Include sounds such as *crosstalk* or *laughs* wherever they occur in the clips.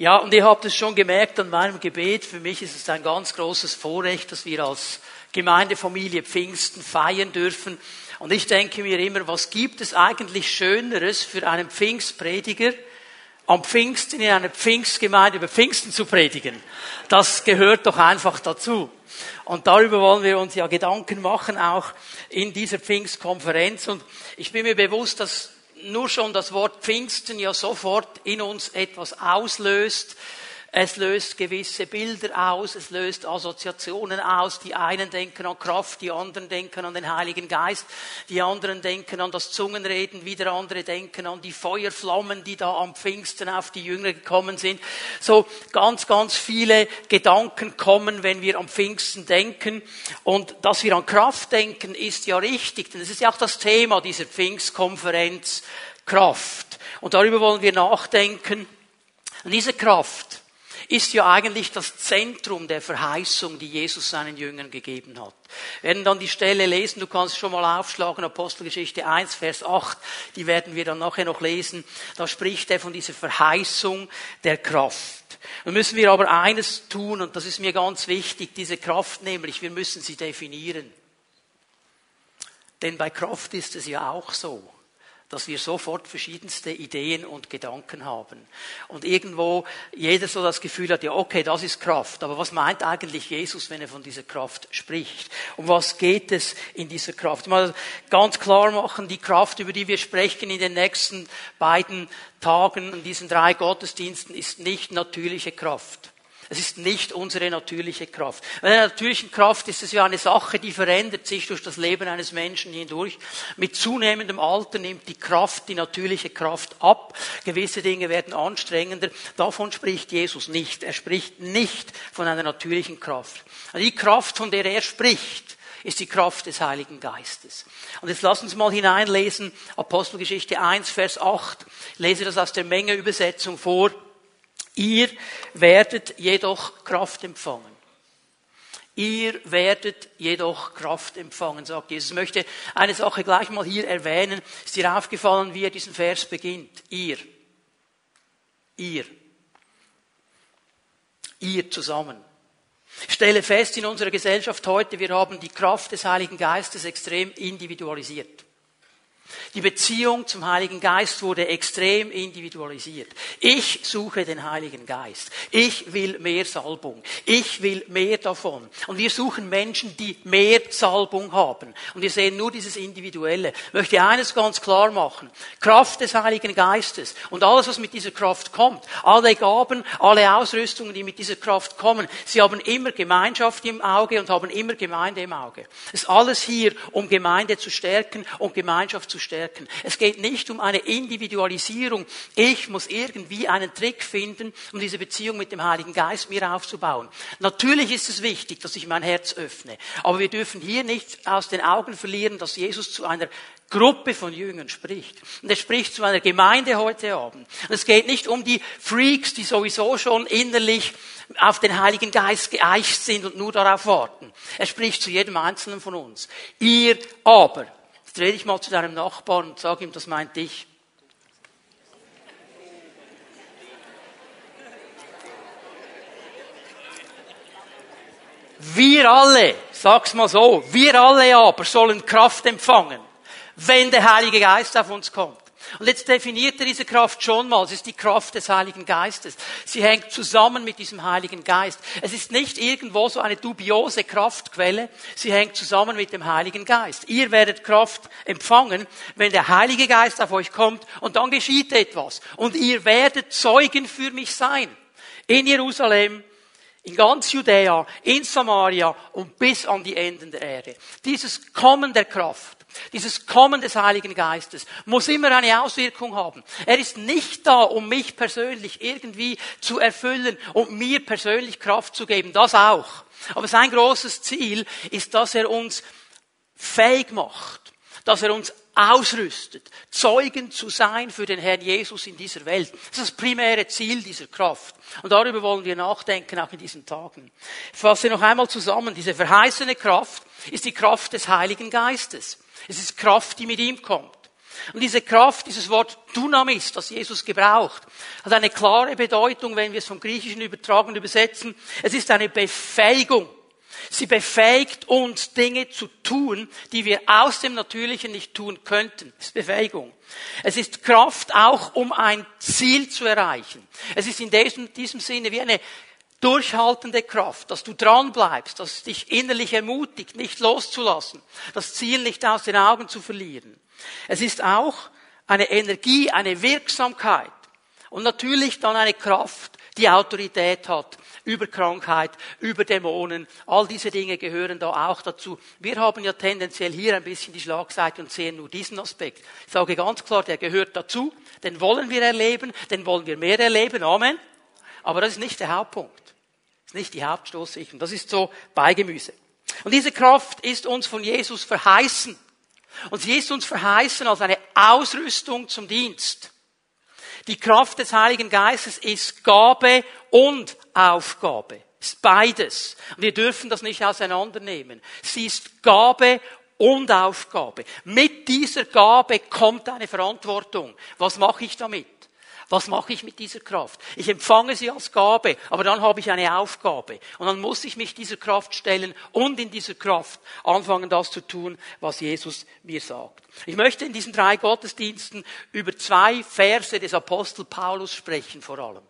Ja, und ihr habt es schon gemerkt an meinem Gebet. Für mich ist es ein ganz großes Vorrecht, dass wir als Gemeindefamilie Pfingsten feiern dürfen. Und ich denke mir immer, was gibt es eigentlich Schöneres für einen Pfingstprediger, am Pfingsten in einer Pfingstgemeinde über Pfingsten zu predigen? Das gehört doch einfach dazu. Und darüber wollen wir uns ja Gedanken machen, auch in dieser Pfingstkonferenz. Und ich bin mir bewusst, dass nur schon das Wort Pfingsten ja sofort in uns etwas auslöst, es löst gewisse Bilder aus, es löst Assoziationen aus. Die einen denken an Kraft, die anderen denken an den Heiligen Geist, die anderen denken an das Zungenreden, wieder andere denken an die Feuerflammen, die da am Pfingsten auf die Jünger gekommen sind. So ganz, ganz viele Gedanken kommen, wenn wir am Pfingsten denken. Und dass wir an Kraft denken, ist ja richtig, denn es ist ja auch das Thema dieser Pfingstkonferenz, Kraft. Und darüber wollen wir nachdenken. Und diese Kraft, ist ja eigentlich das Zentrum der Verheißung, die Jesus seinen Jüngern gegeben hat. Wir werden dann die Stelle lesen, du kannst schon mal aufschlagen, Apostelgeschichte 1, Vers 8, die werden wir dann nachher noch lesen. Da spricht er von dieser Verheißung der Kraft. Nun müssen wir aber eines tun, und das ist mir ganz wichtig, diese Kraft nämlich, wir müssen sie definieren. Denn bei Kraft ist es ja auch so dass wir sofort verschiedenste Ideen und Gedanken haben. Und irgendwo jeder so das Gefühl hat, ja, okay, das ist Kraft. Aber was meint eigentlich Jesus, wenn er von dieser Kraft spricht? Um was geht es in dieser Kraft? Mal ganz klar machen, die Kraft, über die wir sprechen in den nächsten beiden Tagen, in diesen drei Gottesdiensten, ist nicht natürliche Kraft. Es ist nicht unsere natürliche Kraft. Bei der natürlichen Kraft ist es ja eine Sache, die verändert sich durch das Leben eines Menschen hindurch. Mit zunehmendem Alter nimmt die Kraft, die natürliche Kraft ab. Gewisse Dinge werden anstrengender. Davon spricht Jesus nicht. Er spricht nicht von einer natürlichen Kraft. Die Kraft, von der er spricht, ist die Kraft des Heiligen Geistes. Und jetzt lass uns mal hineinlesen, Apostelgeschichte 1, Vers 8. Ich lese das aus der Menge Übersetzung vor. Ihr werdet jedoch Kraft empfangen. Ihr werdet jedoch Kraft empfangen, sagt Jesus. Ich möchte eine Sache gleich mal hier erwähnen. Ist dir aufgefallen, wie er diesen Vers beginnt? Ihr. Ihr. Ihr zusammen. Ich stelle fest in unserer Gesellschaft heute, wir haben die Kraft des Heiligen Geistes extrem individualisiert. Die Beziehung zum Heiligen Geist wurde extrem individualisiert. Ich suche den Heiligen Geist. Ich will mehr Salbung. Ich will mehr davon. Und wir suchen Menschen, die mehr Salbung haben. Und wir sehen nur dieses Individuelle. Ich möchte eines ganz klar machen. Kraft des Heiligen Geistes und alles, was mit dieser Kraft kommt, alle Gaben, alle Ausrüstungen, die mit dieser Kraft kommen, sie haben immer Gemeinschaft im Auge und haben immer Gemeinde im Auge. Es ist alles hier, um Gemeinde zu stärken und Gemeinschaft zu stärken. Es geht nicht um eine Individualisierung. Ich muss irgendwie einen Trick finden, um diese Beziehung mit dem Heiligen Geist mir aufzubauen. Natürlich ist es wichtig, dass ich mein Herz öffne. Aber wir dürfen hier nicht aus den Augen verlieren, dass Jesus zu einer Gruppe von Jüngern spricht. Und er spricht zu einer Gemeinde heute Abend. Und es geht nicht um die Freaks, die sowieso schon innerlich auf den Heiligen Geist geeicht sind und nur darauf warten. Er spricht zu jedem Einzelnen von uns. Ihr aber Jetzt rede ich mal zu deinem Nachbarn und sage ihm, das meint dich. Wir alle, sag's mal so, wir alle aber sollen Kraft empfangen, wenn der Heilige Geist auf uns kommt. Und jetzt definiert er diese Kraft schon mal. Es ist die Kraft des Heiligen Geistes. Sie hängt zusammen mit diesem Heiligen Geist. Es ist nicht irgendwo so eine dubiose Kraftquelle. Sie hängt zusammen mit dem Heiligen Geist. Ihr werdet Kraft empfangen, wenn der Heilige Geist auf euch kommt und dann geschieht etwas. Und ihr werdet Zeugen für mich sein. In Jerusalem, in ganz Judäa, in Samaria und bis an die Enden der Erde. Dieses Kommen der Kraft dieses Kommen des Heiligen Geistes muss immer eine Auswirkung haben. Er ist nicht da, um mich persönlich irgendwie zu erfüllen und mir persönlich Kraft zu geben. Das auch. Aber sein großes Ziel ist, dass er uns fähig macht, dass er uns ausrüstet, Zeugen zu sein für den Herrn Jesus in dieser Welt. Das ist das primäre Ziel dieser Kraft. Und darüber wollen wir nachdenken, auch in diesen Tagen. Ich fasse noch einmal zusammen. Diese verheißene Kraft ist die Kraft des Heiligen Geistes. Es ist Kraft, die mit ihm kommt. Und diese Kraft, dieses Wort Dynamis, das Jesus gebraucht, hat eine klare Bedeutung, wenn wir es vom Griechischen übertragen und übersetzen. Es ist eine Befähigung. Sie befähigt uns, Dinge zu tun, die wir aus dem Natürlichen nicht tun könnten. Das ist Befähigung. Es ist Kraft auch, um ein Ziel zu erreichen. Es ist in diesem, diesem Sinne wie eine durchhaltende Kraft, dass du dran bleibst, dass es dich innerlich ermutigt, nicht loszulassen, das Ziel nicht aus den Augen zu verlieren. Es ist auch eine Energie, eine Wirksamkeit und natürlich dann eine Kraft, die Autorität hat über Krankheit, über Dämonen. All diese Dinge gehören da auch dazu. Wir haben ja tendenziell hier ein bisschen die Schlagseite und sehen nur diesen Aspekt. Ich sage ganz klar, der gehört dazu. Den wollen wir erleben, den wollen wir mehr erleben. Amen. Aber das ist nicht der Hauptpunkt. Das ist nicht die Hauptstoßsicherung. Das ist so Beigemüse. Und diese Kraft ist uns von Jesus verheißen. Und sie ist uns verheißen als eine Ausrüstung zum Dienst. Die Kraft des Heiligen Geistes ist Gabe und Aufgabe. Ist beides. Und wir dürfen das nicht auseinandernehmen. Sie ist Gabe und Aufgabe. Mit dieser Gabe kommt eine Verantwortung. Was mache ich damit? Was mache ich mit dieser Kraft? Ich empfange sie als Gabe, aber dann habe ich eine Aufgabe. Und dann muss ich mich dieser Kraft stellen und in dieser Kraft anfangen, das zu tun, was Jesus mir sagt. Ich möchte in diesen drei Gottesdiensten über zwei Verse des Apostel Paulus sprechen vor allem.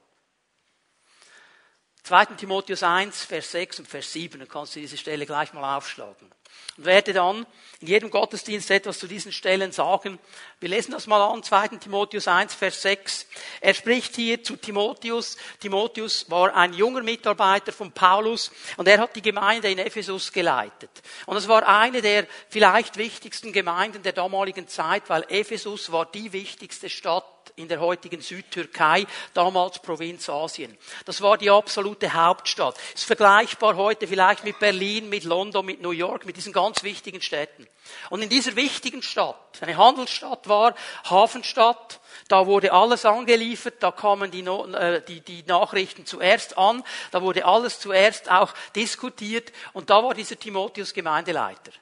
2. Timotheus 1, Vers 6 und Vers 7, dann kannst du diese Stelle gleich mal aufschlagen und werde dann in jedem Gottesdienst etwas zu diesen Stellen sagen. Wir lesen das mal an, 2. Timotheus 1, Vers 6. Er spricht hier zu Timotheus. Timotheus war ein junger Mitarbeiter von Paulus und er hat die Gemeinde in Ephesus geleitet. Und es war eine der vielleicht wichtigsten Gemeinden der damaligen Zeit, weil Ephesus war die wichtigste Stadt in der heutigen Südtürkei, damals Provinz Asien. Das war die absolute Hauptstadt. Ist vergleichbar heute vielleicht mit Berlin, mit London, mit New York, mit diesen ganz wichtigen Städten. Und in dieser wichtigen Stadt, eine Handelsstadt war, Hafenstadt, da wurde alles angeliefert, da kamen die, äh, die, die Nachrichten zuerst an, da wurde alles zuerst auch diskutiert und da war dieser Timotheus Gemeindeleiter.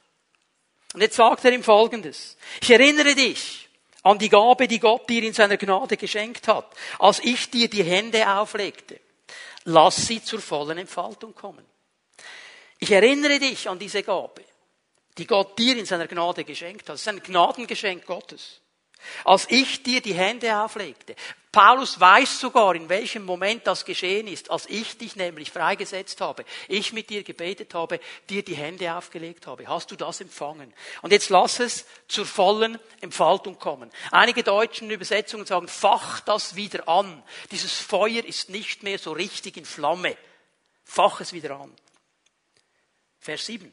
Und jetzt sagt er ihm Folgendes. Ich erinnere dich, an die Gabe, die Gott dir in seiner Gnade geschenkt hat, als ich dir die Hände auflegte. Lass sie zur vollen Entfaltung kommen. Ich erinnere dich an diese Gabe, die Gott dir in seiner Gnade geschenkt hat. Das ist ein Gnadengeschenk Gottes. Als ich dir die Hände auflegte. Paulus weiß sogar, in welchem Moment das geschehen ist, als ich dich nämlich freigesetzt habe, ich mit dir gebetet habe, dir die Hände aufgelegt habe. Hast du das empfangen? Und jetzt lass es zur vollen Entfaltung kommen. Einige deutschen Übersetzungen sagen, fach das wieder an. Dieses Feuer ist nicht mehr so richtig in Flamme. Fach es wieder an. Vers 7.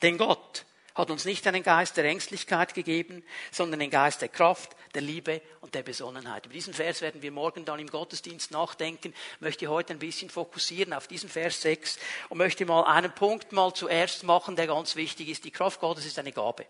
Denn Gott hat uns nicht einen Geist der Ängstlichkeit gegeben, sondern einen Geist der Kraft, der Liebe und der Besonnenheit. Über diesen Vers werden wir morgen dann im Gottesdienst nachdenken. Ich möchte heute ein bisschen fokussieren auf diesen Vers 6 und möchte mal einen Punkt mal zuerst machen, der ganz wichtig ist. Die Kraft Gottes ist eine Gabe.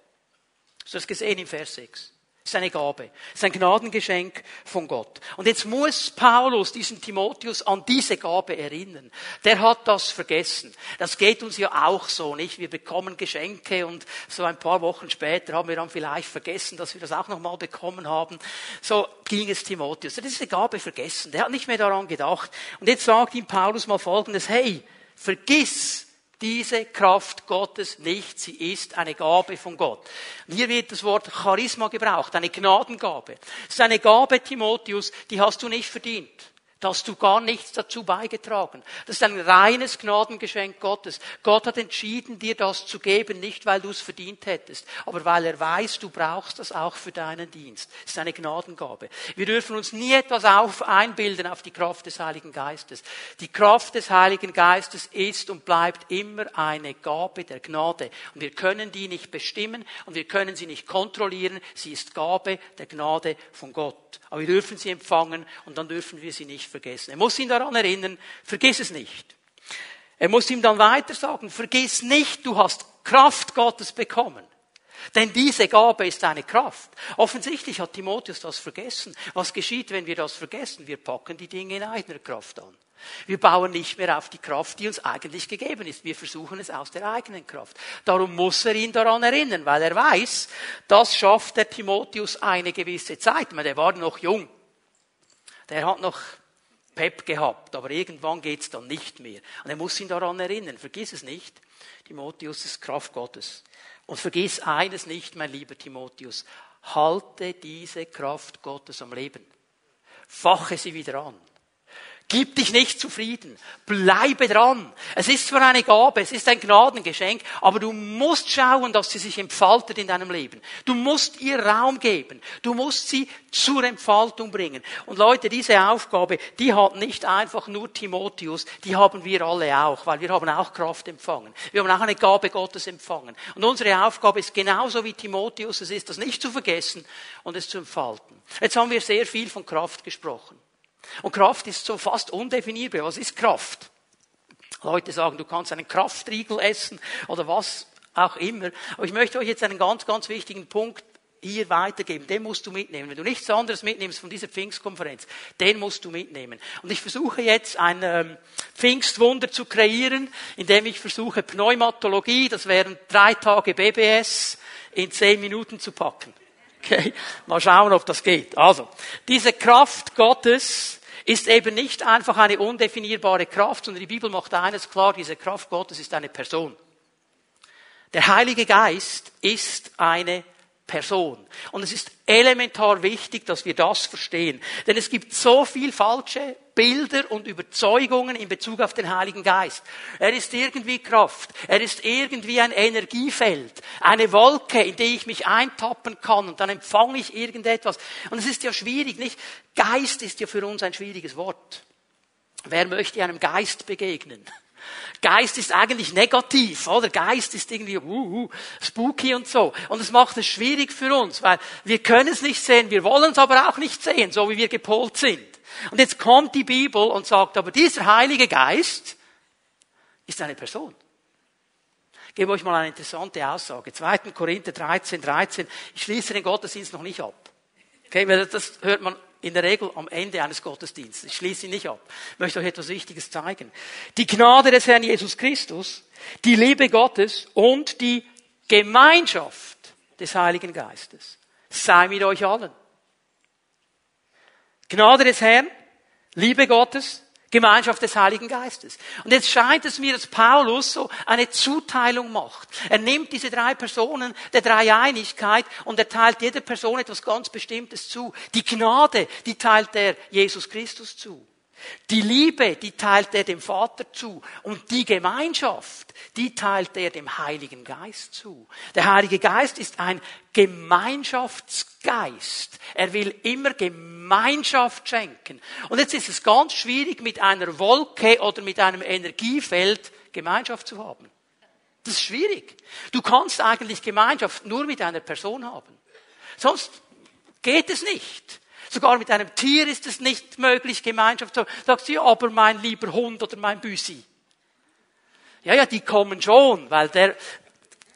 Hast du das gesehen im Vers 6? Ist eine Gabe. ist ein Gnadengeschenk von Gott. Und jetzt muss Paulus diesen Timotheus an diese Gabe erinnern. Der hat das vergessen. Das geht uns ja auch so, nicht? Wir bekommen Geschenke und so ein paar Wochen später haben wir dann vielleicht vergessen, dass wir das auch nochmal bekommen haben. So ging es Timotheus. Er hat diese Gabe vergessen. Der hat nicht mehr daran gedacht. Und jetzt sagt ihm Paulus mal Folgendes. Hey, vergiss diese Kraft Gottes nicht. Sie ist eine Gabe von Gott. Und hier wird das Wort Charisma gebraucht, eine Gnadengabe. Es ist eine Gabe, Timotheus, die hast du nicht verdient. Da du gar nichts dazu beigetragen. Das ist ein reines Gnadengeschenk Gottes. Gott hat entschieden, dir das zu geben, nicht weil du es verdient hättest, aber weil er weiß, du brauchst das auch für deinen Dienst. Das ist eine Gnadengabe. Wir dürfen uns nie etwas auf einbilden auf die Kraft des Heiligen Geistes. Die Kraft des Heiligen Geistes ist und bleibt immer eine Gabe der Gnade. Und wir können die nicht bestimmen und wir können sie nicht kontrollieren. Sie ist Gabe der Gnade von Gott. Aber wir dürfen sie empfangen und dann dürfen wir sie nicht vergessen. Er muss ihn daran erinnern, vergiss es nicht. Er muss ihm dann weiter sagen, vergiss nicht, du hast Kraft Gottes bekommen. Denn diese Gabe ist eine Kraft. Offensichtlich hat Timotheus das vergessen. Was geschieht, wenn wir das vergessen? Wir packen die Dinge in eigener Kraft an. Wir bauen nicht mehr auf die Kraft, die uns eigentlich gegeben ist. Wir versuchen es aus der eigenen Kraft. Darum muss er ihn daran erinnern, weil er weiß, das schafft der Timotheus eine gewisse Zeit. Meine, der war noch jung. Der hat noch Pep gehabt, aber irgendwann geht's dann nicht mehr. Und er muss ihn daran erinnern. Vergiss es nicht. Timotheus ist Kraft Gottes. Und vergiss eines nicht, mein lieber Timotheus. Halte diese Kraft Gottes am Leben. Fache sie wieder an. Gib dich nicht zufrieden. Bleibe dran. Es ist zwar eine Gabe, es ist ein Gnadengeschenk, aber du musst schauen, dass sie sich entfaltet in deinem Leben. Du musst ihr Raum geben. Du musst sie zur Entfaltung bringen. Und Leute, diese Aufgabe, die hat nicht einfach nur Timotheus, die haben wir alle auch, weil wir haben auch Kraft empfangen. Wir haben auch eine Gabe Gottes empfangen. Und unsere Aufgabe ist genauso wie Timotheus, es ist das nicht zu vergessen und es zu entfalten. Jetzt haben wir sehr viel von Kraft gesprochen. Und Kraft ist so fast undefinierbar. Was ist Kraft? Leute sagen, du kannst einen Kraftriegel essen oder was auch immer. Aber ich möchte euch jetzt einen ganz, ganz wichtigen Punkt hier weitergeben. Den musst du mitnehmen. Wenn du nichts anderes mitnimmst von dieser Pfingstkonferenz, den musst du mitnehmen. Und ich versuche jetzt ein ähm, Pfingstwunder zu kreieren, indem ich versuche Pneumatologie, das wären drei Tage BBS, in zehn Minuten zu packen. Okay, mal schauen, ob das geht. Also, diese Kraft Gottes ist eben nicht einfach eine undefinierbare Kraft, sondern die Bibel macht eines klar, diese Kraft Gottes ist eine Person. Der Heilige Geist ist eine Person. Und es ist elementar wichtig, dass wir das verstehen. Denn es gibt so viel falsche Bilder und Überzeugungen in Bezug auf den Heiligen Geist. Er ist irgendwie Kraft. Er ist irgendwie ein Energiefeld. Eine Wolke, in die ich mich eintappen kann und dann empfange ich irgendetwas. Und es ist ja schwierig, nicht? Geist ist ja für uns ein schwieriges Wort. Wer möchte einem Geist begegnen? Geist ist eigentlich negativ, oder? Geist ist irgendwie uh, uh, spooky und so. Und es macht es schwierig für uns, weil wir können es nicht sehen, wir wollen es aber auch nicht sehen, so wie wir gepolt sind. Und jetzt kommt die Bibel und sagt, aber dieser Heilige Geist ist eine Person. Ich gebe euch mal eine interessante Aussage. 2. Korinther 13, 13. Ich schließe den Gottesdienst noch nicht ab. Okay, das hört man in der Regel am Ende eines Gottesdienstes. Ich schließe ihn nicht ab. Ich möchte euch etwas Wichtiges zeigen. Die Gnade des Herrn Jesus Christus, die Liebe Gottes und die Gemeinschaft des Heiligen Geistes sei mit euch allen. Gnade des Herrn, Liebe Gottes, Gemeinschaft des Heiligen Geistes. Und jetzt scheint es mir, dass Paulus so eine Zuteilung macht. Er nimmt diese drei Personen der Dreieinigkeit und er teilt jeder Person etwas ganz Bestimmtes zu. Die Gnade, die teilt er Jesus Christus zu. Die Liebe, die teilt er dem Vater zu. Und die Gemeinschaft, die teilt er dem Heiligen Geist zu. Der Heilige Geist ist ein Gemeinschaftsgeist. Er will immer Gemeinschaft schenken. Und jetzt ist es ganz schwierig, mit einer Wolke oder mit einem Energiefeld Gemeinschaft zu haben. Das ist schwierig. Du kannst eigentlich Gemeinschaft nur mit einer Person haben. Sonst geht es nicht. Sogar mit einem Tier ist es nicht möglich, Gemeinschaft zu haben. Sagst du, ja, aber mein lieber Hund oder mein Büsi. Ja, ja, die kommen schon, weil der,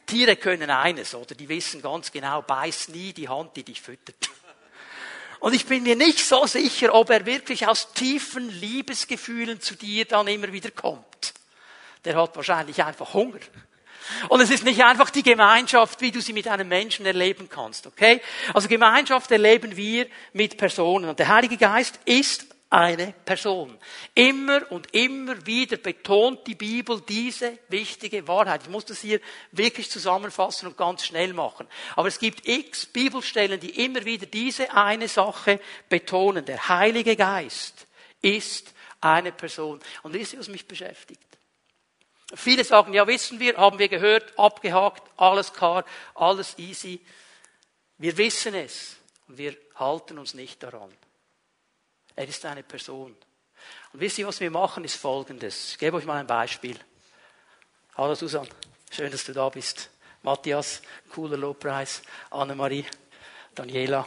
Tiere können eines, oder? Die wissen ganz genau, beiß nie die Hand, die dich füttert. *laughs* Und ich bin mir nicht so sicher, ob er wirklich aus tiefen Liebesgefühlen zu dir dann immer wieder kommt. Der hat wahrscheinlich einfach Hunger. Und es ist nicht einfach die Gemeinschaft, wie du sie mit einem Menschen erleben kannst, okay? Also Gemeinschaft erleben wir mit Personen. Und der Heilige Geist ist eine Person. Immer und immer wieder betont die Bibel diese wichtige Wahrheit. Ich muss das hier wirklich zusammenfassen und ganz schnell machen. Aber es gibt x Bibelstellen, die immer wieder diese eine Sache betonen. Der Heilige Geist ist eine Person. Und wisst ihr, was mich beschäftigt? Viele sagen, ja, wissen wir, haben wir gehört, abgehakt, alles klar, alles easy. Wir wissen es und wir halten uns nicht daran. Er ist eine Person. Und wisst ihr, was wir machen, ist folgendes. Ich gebe euch mal ein Beispiel. Hallo Susan, schön, dass du da bist. Matthias, cooler Lobpreis. Annemarie, Daniela,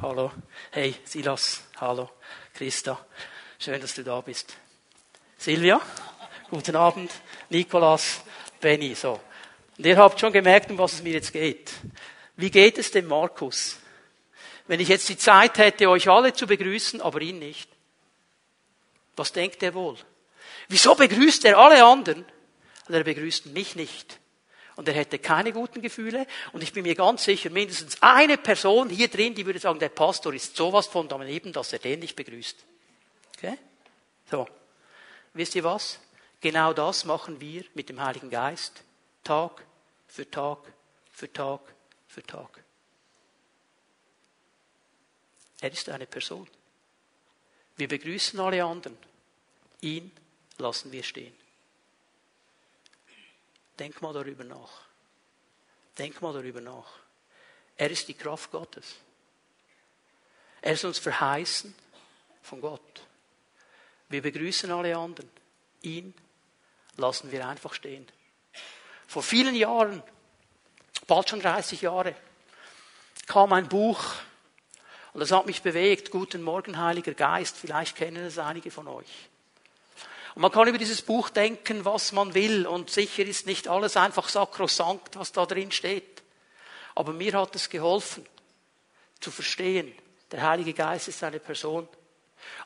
hallo. Hey, Silas, hallo. Christa, schön, dass du da bist. Silvia, guten Abend. Nikolas, Benny, so. Und ihr habt schon gemerkt, um was es mir jetzt geht. Wie geht es dem Markus? Wenn ich jetzt die Zeit hätte, euch alle zu begrüßen, aber ihn nicht. Was denkt er wohl? Wieso begrüßt er alle anderen? Und er begrüßt mich nicht. Und er hätte keine guten Gefühle. Und ich bin mir ganz sicher, mindestens eine Person hier drin, die würde sagen, der Pastor ist sowas von daneben, dass er den nicht begrüßt. Okay? So. Wisst ihr was? Genau das machen wir mit dem Heiligen Geist. Tag für Tag für Tag für Tag. Er ist eine Person. Wir begrüßen alle anderen. Ihn lassen wir stehen. Denk mal darüber nach. Denk mal darüber nach. Er ist die Kraft Gottes. Er ist uns verheißen von Gott. Wir begrüßen alle anderen. Ihn lassen wir einfach stehen. Vor vielen Jahren, bald schon 30 Jahre, kam ein Buch und das hat mich bewegt. Guten Morgen, Heiliger Geist. Vielleicht kennen es einige von euch. Und man kann über dieses Buch denken, was man will. Und sicher ist nicht alles einfach sakrosankt, was da drin steht. Aber mir hat es geholfen, zu verstehen, der Heilige Geist ist eine Person.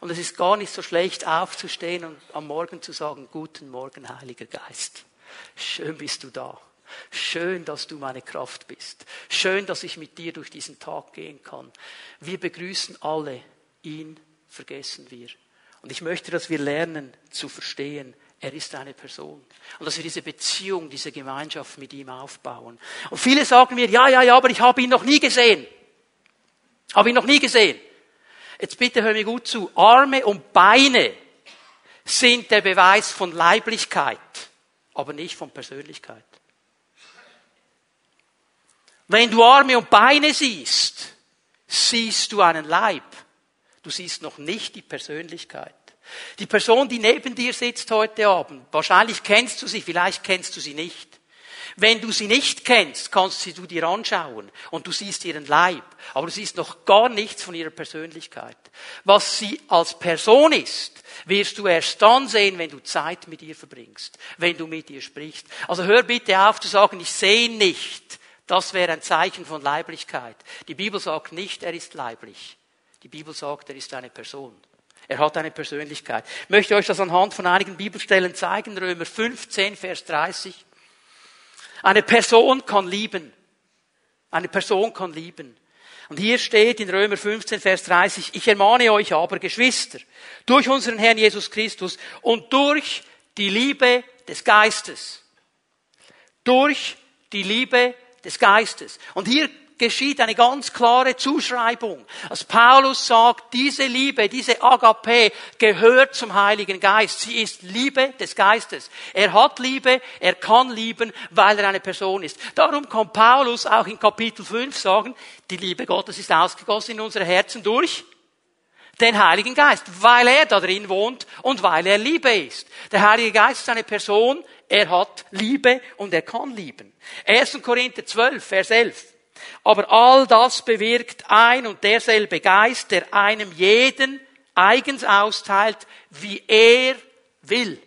Und es ist gar nicht so schlecht, aufzustehen und am Morgen zu sagen, guten Morgen, Heiliger Geist. Schön bist du da. Schön, dass du meine Kraft bist. Schön, dass ich mit dir durch diesen Tag gehen kann. Wir begrüßen alle. Ihn vergessen wir. Und ich möchte, dass wir lernen zu verstehen, er ist eine Person. Und dass wir diese Beziehung, diese Gemeinschaft mit ihm aufbauen. Und viele sagen mir, ja, ja, ja, aber ich habe ihn noch nie gesehen. Habe ihn noch nie gesehen. Jetzt bitte hör mir gut zu. Arme und Beine sind der Beweis von Leiblichkeit, aber nicht von Persönlichkeit. Wenn du Arme und Beine siehst, siehst du einen Leib. Du siehst noch nicht die Persönlichkeit. Die Person, die neben dir sitzt heute Abend, wahrscheinlich kennst du sie, vielleicht kennst du sie nicht. Wenn du sie nicht kennst, kannst du sie dir anschauen und du siehst ihren Leib, aber du siehst noch gar nichts von ihrer Persönlichkeit. Was sie als Person ist, wirst du erst dann sehen, wenn du Zeit mit ihr verbringst, wenn du mit ihr sprichst. Also hör bitte auf zu sagen, ich sehe nicht, das wäre ein Zeichen von Leiblichkeit. Die Bibel sagt nicht, er ist leiblich. Die Bibel sagt, er ist eine Person. Er hat eine Persönlichkeit. Ich möchte euch das anhand von einigen Bibelstellen zeigen. Römer 15, Vers 30. Eine Person kann lieben. Eine Person kann lieben. Und hier steht in Römer 15, Vers 30, ich ermahne euch aber, Geschwister, durch unseren Herrn Jesus Christus und durch die Liebe des Geistes. Durch die Liebe des Geistes. Und hier geschieht eine ganz klare Zuschreibung. Als Paulus sagt, diese Liebe, diese Agape gehört zum Heiligen Geist. Sie ist Liebe des Geistes. Er hat Liebe, er kann lieben, weil er eine Person ist. Darum kann Paulus auch in Kapitel 5 sagen, die Liebe Gottes ist ausgegossen in unsere Herzen durch den Heiligen Geist, weil er da drin wohnt und weil er Liebe ist. Der Heilige Geist ist eine Person, er hat Liebe und er kann lieben. 1. Korinther 12, Vers 11. Aber all das bewirkt ein und derselbe Geist, der einem jeden eigens austeilt, wie er will.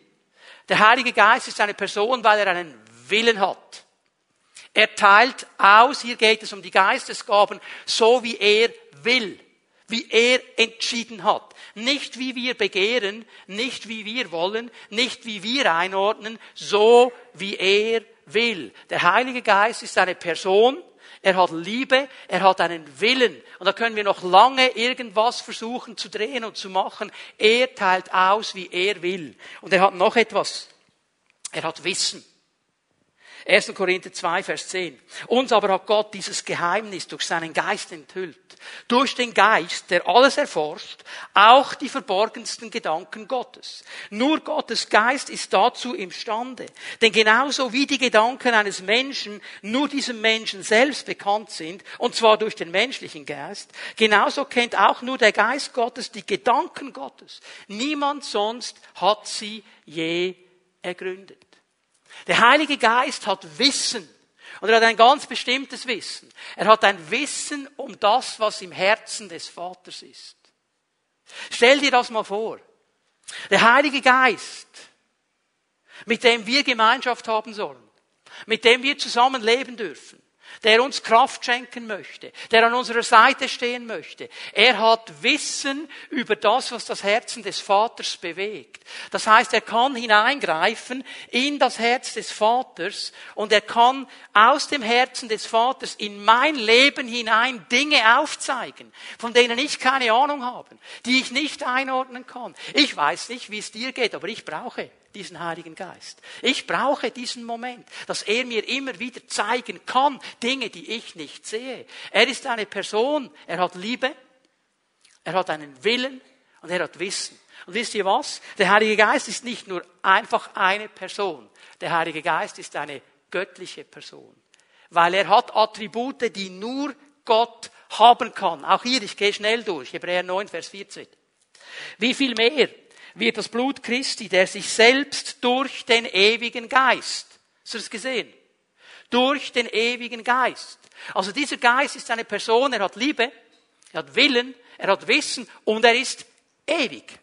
Der Heilige Geist ist eine Person, weil er einen Willen hat. Er teilt aus, hier geht es um die Geistesgaben, so wie er will wie er entschieden hat. Nicht wie wir begehren, nicht wie wir wollen, nicht wie wir einordnen, so wie er will. Der Heilige Geist ist eine Person, er hat Liebe, er hat einen Willen. Und da können wir noch lange irgendwas versuchen zu drehen und zu machen. Er teilt aus, wie er will. Und er hat noch etwas. Er hat Wissen. 1. Korinther 2, Vers 10. Uns aber hat Gott dieses Geheimnis durch seinen Geist enthüllt. Durch den Geist, der alles erforscht, auch die verborgensten Gedanken Gottes. Nur Gottes Geist ist dazu imstande. Denn genauso wie die Gedanken eines Menschen nur diesem Menschen selbst bekannt sind, und zwar durch den menschlichen Geist, genauso kennt auch nur der Geist Gottes die Gedanken Gottes. Niemand sonst hat sie je ergründet. Der Heilige Geist hat Wissen. Und er hat ein ganz bestimmtes Wissen. Er hat ein Wissen um das, was im Herzen des Vaters ist. Stell dir das mal vor. Der Heilige Geist, mit dem wir Gemeinschaft haben sollen, mit dem wir zusammen leben dürfen, der uns Kraft schenken möchte, der an unserer Seite stehen möchte. Er hat Wissen über das, was das Herzen des Vaters bewegt. Das heißt, er kann hineingreifen in das Herz des Vaters und er kann aus dem Herzen des Vaters in mein Leben hinein Dinge aufzeigen, von denen ich keine Ahnung habe, die ich nicht einordnen kann. Ich weiß nicht, wie es dir geht, aber ich brauche diesen Heiligen Geist. Ich brauche diesen Moment, dass er mir immer wieder zeigen kann, Dinge, die ich nicht sehe. Er ist eine Person, er hat Liebe, er hat einen Willen und er hat Wissen. Und wisst ihr was? Der Heilige Geist ist nicht nur einfach eine Person. Der Heilige Geist ist eine göttliche Person. Weil er hat Attribute, die nur Gott haben kann. Auch hier, ich gehe schnell durch. Hebräer 9, Vers 14. Wie viel mehr wird das Blut Christi, der sich selbst durch den ewigen Geist, hast du das gesehen? Durch den ewigen Geist. Also dieser Geist ist eine Person, er hat Liebe, er hat Willen, er hat Wissen und er ist ewig.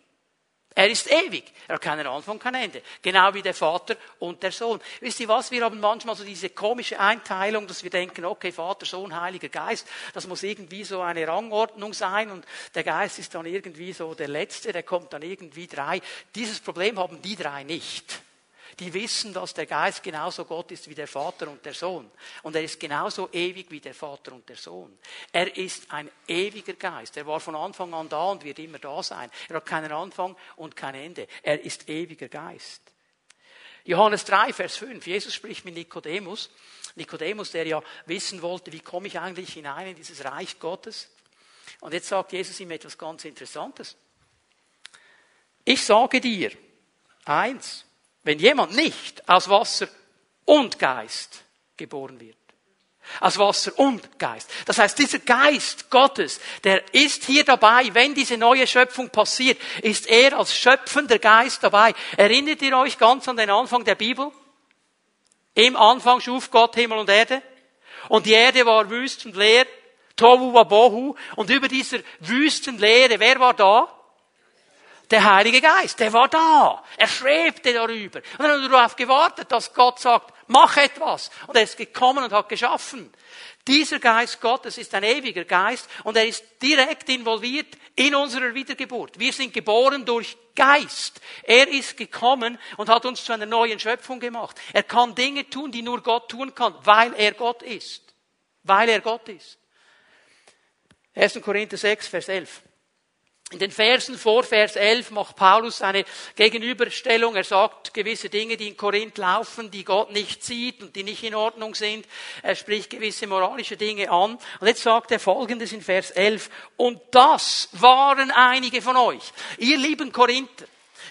Er ist ewig. Er hat keinen Anfang, kein Ende. Genau wie der Vater und der Sohn. Wisst ihr was? Wir haben manchmal so diese komische Einteilung, dass wir denken, okay, Vater, Sohn, Heiliger Geist, das muss irgendwie so eine Rangordnung sein und der Geist ist dann irgendwie so der Letzte, der kommt dann irgendwie drei. Dieses Problem haben die drei nicht die wissen, dass der Geist genauso Gott ist wie der Vater und der Sohn. Und er ist genauso ewig wie der Vater und der Sohn. Er ist ein ewiger Geist. Er war von Anfang an da und wird immer da sein. Er hat keinen Anfang und kein Ende. Er ist ewiger Geist. Johannes 3, Vers 5. Jesus spricht mit Nikodemus. Nikodemus, der ja wissen wollte, wie komme ich eigentlich hinein in dieses Reich Gottes. Und jetzt sagt Jesus ihm etwas ganz Interessantes. Ich sage dir, eins, wenn jemand nicht aus Wasser und Geist geboren wird. Aus Wasser und Geist. Das heißt, dieser Geist Gottes, der ist hier dabei, wenn diese neue Schöpfung passiert, ist er als schöpfender Geist dabei. Erinnert ihr euch ganz an den Anfang der Bibel? Im Anfang schuf Gott Himmel und Erde. Und die Erde war wüst und leer. Tohu wabohu. Und über dieser wüsten Leere, wer war da? Der Heilige Geist, der war da. Er schwebte darüber. Und dann hat er darauf gewartet, dass Gott sagt, mach etwas. Und er ist gekommen und hat geschaffen. Dieser Geist Gottes ist ein ewiger Geist und er ist direkt involviert in unserer Wiedergeburt. Wir sind geboren durch Geist. Er ist gekommen und hat uns zu einer neuen Schöpfung gemacht. Er kann Dinge tun, die nur Gott tun kann, weil er Gott ist. Weil er Gott ist. 1. Korinther 6, Vers 11. In den Versen vor Vers 11 macht Paulus eine Gegenüberstellung. Er sagt gewisse Dinge, die in Korinth laufen, die Gott nicht sieht und die nicht in Ordnung sind. Er spricht gewisse moralische Dinge an. Und jetzt sagt er Folgendes in Vers 11. Und das waren einige von euch. Ihr lieben Korinther,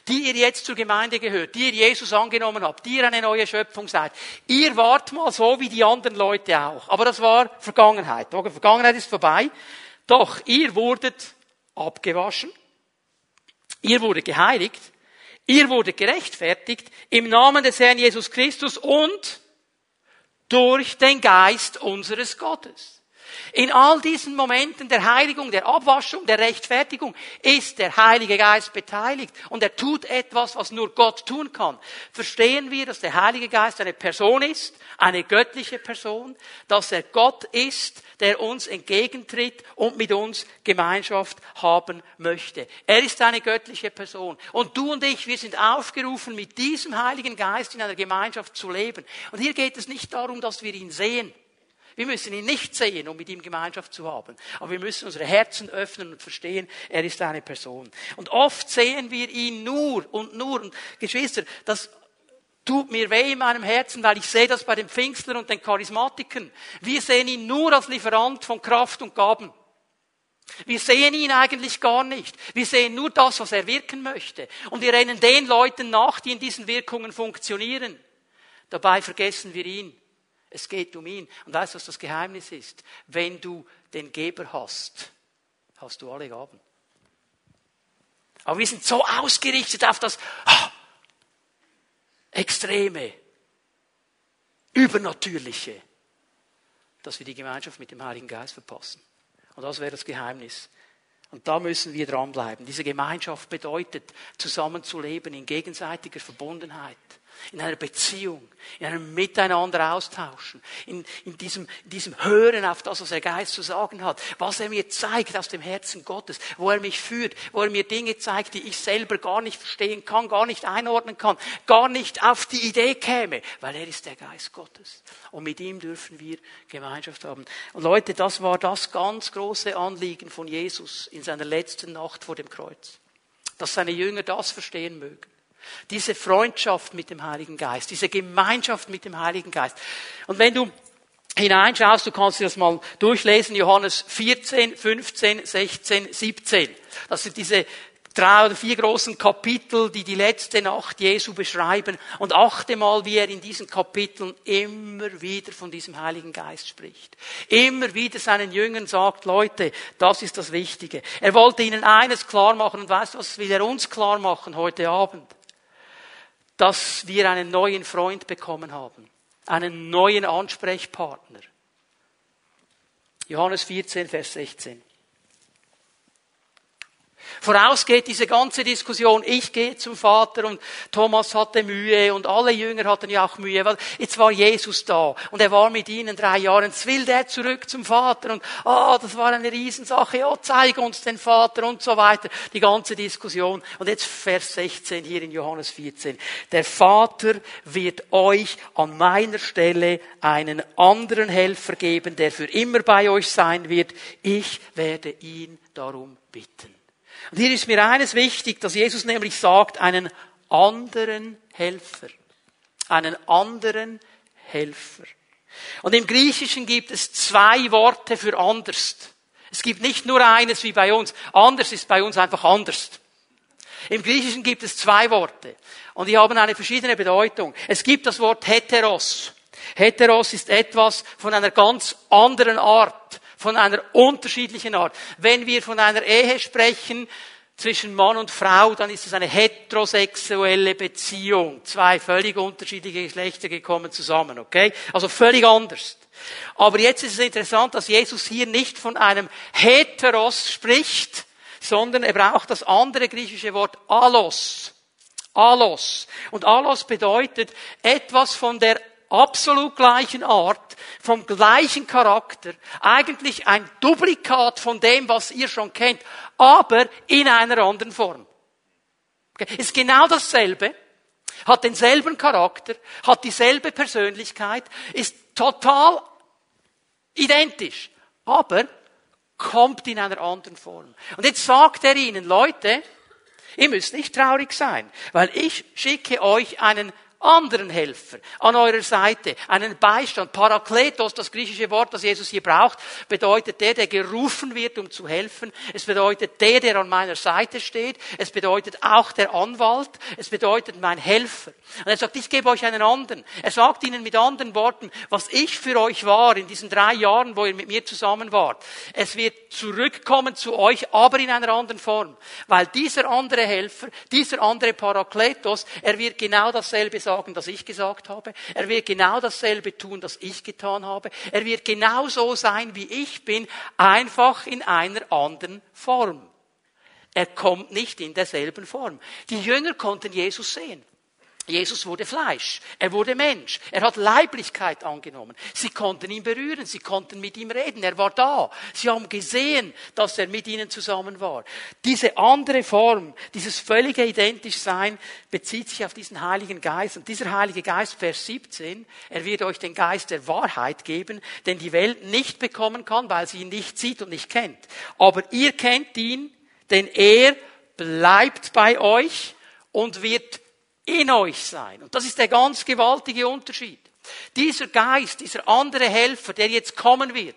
die ihr jetzt zur Gemeinde gehört, die ihr Jesus angenommen habt, die ihr eine neue Schöpfung seid. Ihr wart mal so wie die anderen Leute auch. Aber das war Vergangenheit. Vergangenheit ist vorbei. Doch ihr wurdet abgewaschen, ihr wurde geheiligt, ihr wurde gerechtfertigt im Namen des Herrn Jesus Christus und durch den Geist unseres Gottes. In all diesen Momenten der Heiligung, der Abwaschung, der Rechtfertigung ist der Heilige Geist beteiligt und er tut etwas, was nur Gott tun kann. Verstehen wir, dass der Heilige Geist eine Person ist, eine göttliche Person, dass er Gott ist, der uns entgegentritt und mit uns Gemeinschaft haben möchte. Er ist eine göttliche Person. Und du und ich, wir sind aufgerufen, mit diesem Heiligen Geist in einer Gemeinschaft zu leben. Und hier geht es nicht darum, dass wir ihn sehen. Wir müssen ihn nicht sehen, um mit ihm Gemeinschaft zu haben. Aber wir müssen unsere Herzen öffnen und verstehen, er ist eine Person. Und oft sehen wir ihn nur und nur. Und Geschwister, das tut mir weh in meinem Herzen, weil ich sehe das bei den Pfingstlern und den Charismatikern. Wir sehen ihn nur als Lieferant von Kraft und Gaben. Wir sehen ihn eigentlich gar nicht. Wir sehen nur das, was er wirken möchte. Und wir rennen den Leuten nach, die in diesen Wirkungen funktionieren. Dabei vergessen wir ihn. Es geht um ihn. Und weißt du, was das Geheimnis ist? Wenn du den Geber hast, hast du alle Gaben. Aber wir sind so ausgerichtet auf das ah, Extreme, Übernatürliche, dass wir die Gemeinschaft mit dem Heiligen Geist verpassen. Und das wäre das Geheimnis. Und da müssen wir dranbleiben. Diese Gemeinschaft bedeutet, zusammenzuleben in gegenseitiger Verbundenheit. In einer Beziehung, in einem Miteinander austauschen, in, in, diesem, diesem Hören auf das, was der Geist zu sagen hat, was er mir zeigt aus dem Herzen Gottes, wo er mich führt, wo er mir Dinge zeigt, die ich selber gar nicht verstehen kann, gar nicht einordnen kann, gar nicht auf die Idee käme, weil er ist der Geist Gottes. Und mit ihm dürfen wir Gemeinschaft haben. Und Leute, das war das ganz große Anliegen von Jesus in seiner letzten Nacht vor dem Kreuz. Dass seine Jünger das verstehen mögen. Diese Freundschaft mit dem Heiligen Geist, diese Gemeinschaft mit dem Heiligen Geist. Und wenn du hineinschaust, du kannst dir das mal durchlesen, Johannes 14, 15, 16, 17. Das sind diese drei oder vier großen Kapitel, die die letzte Nacht Jesu beschreiben. Und achte mal, wie er in diesen Kapiteln immer wieder von diesem Heiligen Geist spricht. Immer wieder seinen Jüngern sagt, Leute, das ist das Wichtige. Er wollte ihnen eines klar machen und weißt du, was will er uns klar machen heute Abend? Dass wir einen neuen Freund bekommen haben, einen neuen Ansprechpartner. Johannes 14, Vers 16. Vorausgeht diese ganze Diskussion, ich gehe zum Vater und Thomas hatte Mühe und alle Jünger hatten ja auch Mühe, weil jetzt war Jesus da und er war mit ihnen drei Jahre. Jetzt will der zurück zum Vater und ah, oh, das war eine Riesensache, oh, zeig uns den Vater und so weiter. Die ganze Diskussion. Und jetzt Vers 16 hier in Johannes 14. Der Vater wird euch an meiner Stelle einen anderen Helfer geben, der für immer bei euch sein wird. Ich werde ihn darum bitten. Und hier ist mir eines wichtig, dass Jesus nämlich sagt, einen anderen Helfer. Einen anderen Helfer. Und im Griechischen gibt es zwei Worte für anders. Es gibt nicht nur eines wie bei uns. Anders ist bei uns einfach anders. Im Griechischen gibt es zwei Worte. Und die haben eine verschiedene Bedeutung. Es gibt das Wort heteros. Heteros ist etwas von einer ganz anderen Art von einer unterschiedlichen Art. Wenn wir von einer Ehe sprechen, zwischen Mann und Frau, dann ist es eine heterosexuelle Beziehung. Zwei völlig unterschiedliche Geschlechter gekommen zusammen, okay? Also völlig anders. Aber jetzt ist es interessant, dass Jesus hier nicht von einem Heteros spricht, sondern er braucht das andere griechische Wort Alos. Alos. Und Alos bedeutet etwas von der absolut gleichen Art, vom gleichen Charakter, eigentlich ein Duplikat von dem, was ihr schon kennt, aber in einer anderen Form. Ist genau dasselbe, hat denselben Charakter, hat dieselbe Persönlichkeit, ist total identisch, aber kommt in einer anderen Form. Und jetzt sagt er ihnen, Leute, ihr müsst nicht traurig sein, weil ich schicke euch einen anderen Helfer an eurer Seite, einen Beistand. Parakletos, das griechische Wort, das Jesus hier braucht, bedeutet der, der gerufen wird, um zu helfen. Es bedeutet der, der an meiner Seite steht. Es bedeutet auch der Anwalt. Es bedeutet mein Helfer. Und er sagt, ich gebe euch einen anderen. Er sagt ihnen mit anderen Worten, was ich für euch war in diesen drei Jahren, wo ihr mit mir zusammen wart. Es wird zurückkommen zu euch, aber in einer anderen Form. Weil dieser andere Helfer, dieser andere Parakletos, er wird genau dasselbe sagen, das ich gesagt habe. Er wird genau dasselbe tun, das ich getan habe. Er wird genau so sein, wie ich bin, einfach in einer anderen Form. Er kommt nicht in derselben Form. Die Jünger konnten Jesus sehen. Jesus wurde Fleisch, er wurde Mensch, er hat Leiblichkeit angenommen. Sie konnten ihn berühren, sie konnten mit ihm reden, er war da. Sie haben gesehen, dass er mit ihnen zusammen war. Diese andere Form, dieses völlige Identischsein bezieht sich auf diesen Heiligen Geist. Und dieser Heilige Geist, Vers 17, er wird euch den Geist der Wahrheit geben, den die Welt nicht bekommen kann, weil sie ihn nicht sieht und nicht kennt. Aber ihr kennt ihn, denn er bleibt bei euch und wird in euch sein. Und das ist der ganz gewaltige Unterschied. Dieser Geist, dieser andere Helfer, der jetzt kommen wird,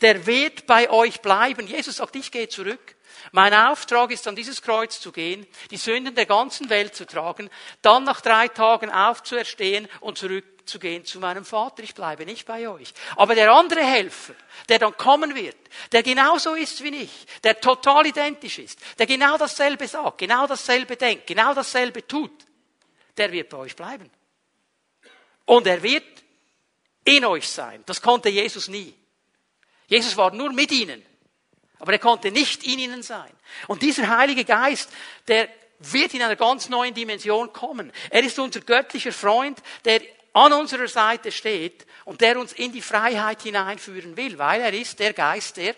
der wird bei euch bleiben. Jesus sagt, ich gehe zurück. Mein Auftrag ist, an dieses Kreuz zu gehen, die Sünden der ganzen Welt zu tragen, dann nach drei Tagen aufzuerstehen und zurückzugehen zu meinem Vater. Ich bleibe nicht bei euch. Aber der andere Helfer, der dann kommen wird, der genauso ist wie ich, der total identisch ist, der genau dasselbe sagt, genau dasselbe denkt, genau dasselbe tut, der wird bei euch bleiben. Und er wird in euch sein. Das konnte Jesus nie. Jesus war nur mit ihnen. Aber er konnte nicht in ihnen sein. Und dieser Heilige Geist, der wird in einer ganz neuen Dimension kommen. Er ist unser göttlicher Freund, der an unserer Seite steht und der uns in die Freiheit hineinführen will, weil er ist der Geist der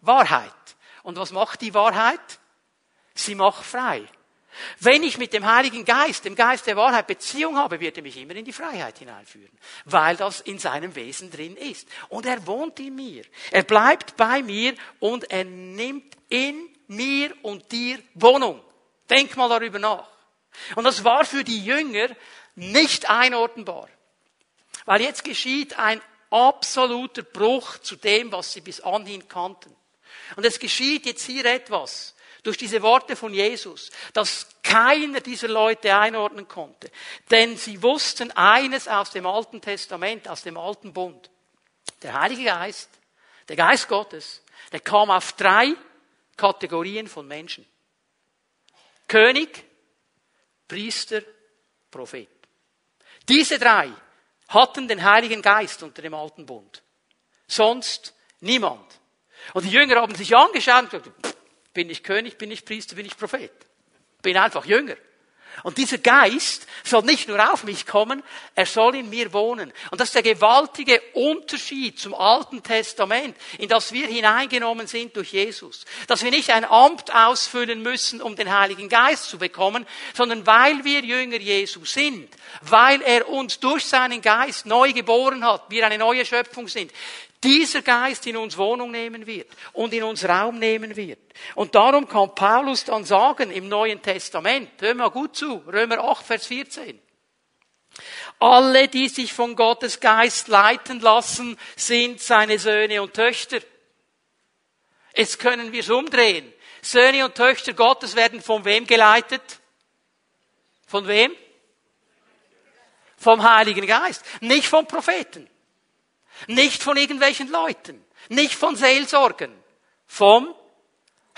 Wahrheit. Und was macht die Wahrheit? Sie macht frei. Wenn ich mit dem Heiligen Geist, dem Geist der Wahrheit Beziehung habe, wird er mich immer in die Freiheit hineinführen, weil das in seinem Wesen drin ist. Und er wohnt in mir. Er bleibt bei mir und er nimmt in mir und dir Wohnung. Denk mal darüber nach. Und das war für die Jünger nicht einordnbar. Weil jetzt geschieht ein absoluter Bruch zu dem, was sie bis anhin kannten. Und es geschieht jetzt hier etwas durch diese Worte von Jesus, das keiner dieser Leute einordnen konnte. Denn sie wussten eines aus dem Alten Testament, aus dem Alten Bund. Der Heilige Geist, der Geist Gottes, der kam auf drei Kategorien von Menschen. König, Priester, Prophet. Diese drei hatten den Heiligen Geist unter dem alten Bund. Sonst niemand. Und die Jünger haben sich angeschaut und gesagt, bin ich König, bin ich Priester, bin ich Prophet. Bin einfach Jünger. Und dieser Geist soll nicht nur auf mich kommen, er soll in mir wohnen. Und das ist der gewaltige Unterschied zum Alten Testament, in das wir hineingenommen sind durch Jesus. Dass wir nicht ein Amt ausfüllen müssen, um den Heiligen Geist zu bekommen, sondern weil wir Jünger Jesu sind, weil er uns durch seinen Geist neu geboren hat, wir eine neue Schöpfung sind, dieser Geist in uns Wohnung nehmen wird und in uns Raum nehmen wird. Und darum kann Paulus dann sagen im Neuen Testament, hör mal gut zu, Römer 8, Vers 14. Alle, die sich von Gottes Geist leiten lassen, sind seine Söhne und Töchter. Jetzt können wir es umdrehen. Söhne und Töchter Gottes werden von wem geleitet? Von wem? Vom Heiligen Geist, nicht vom Propheten. Nicht von irgendwelchen Leuten, nicht von Seelsorgen, vom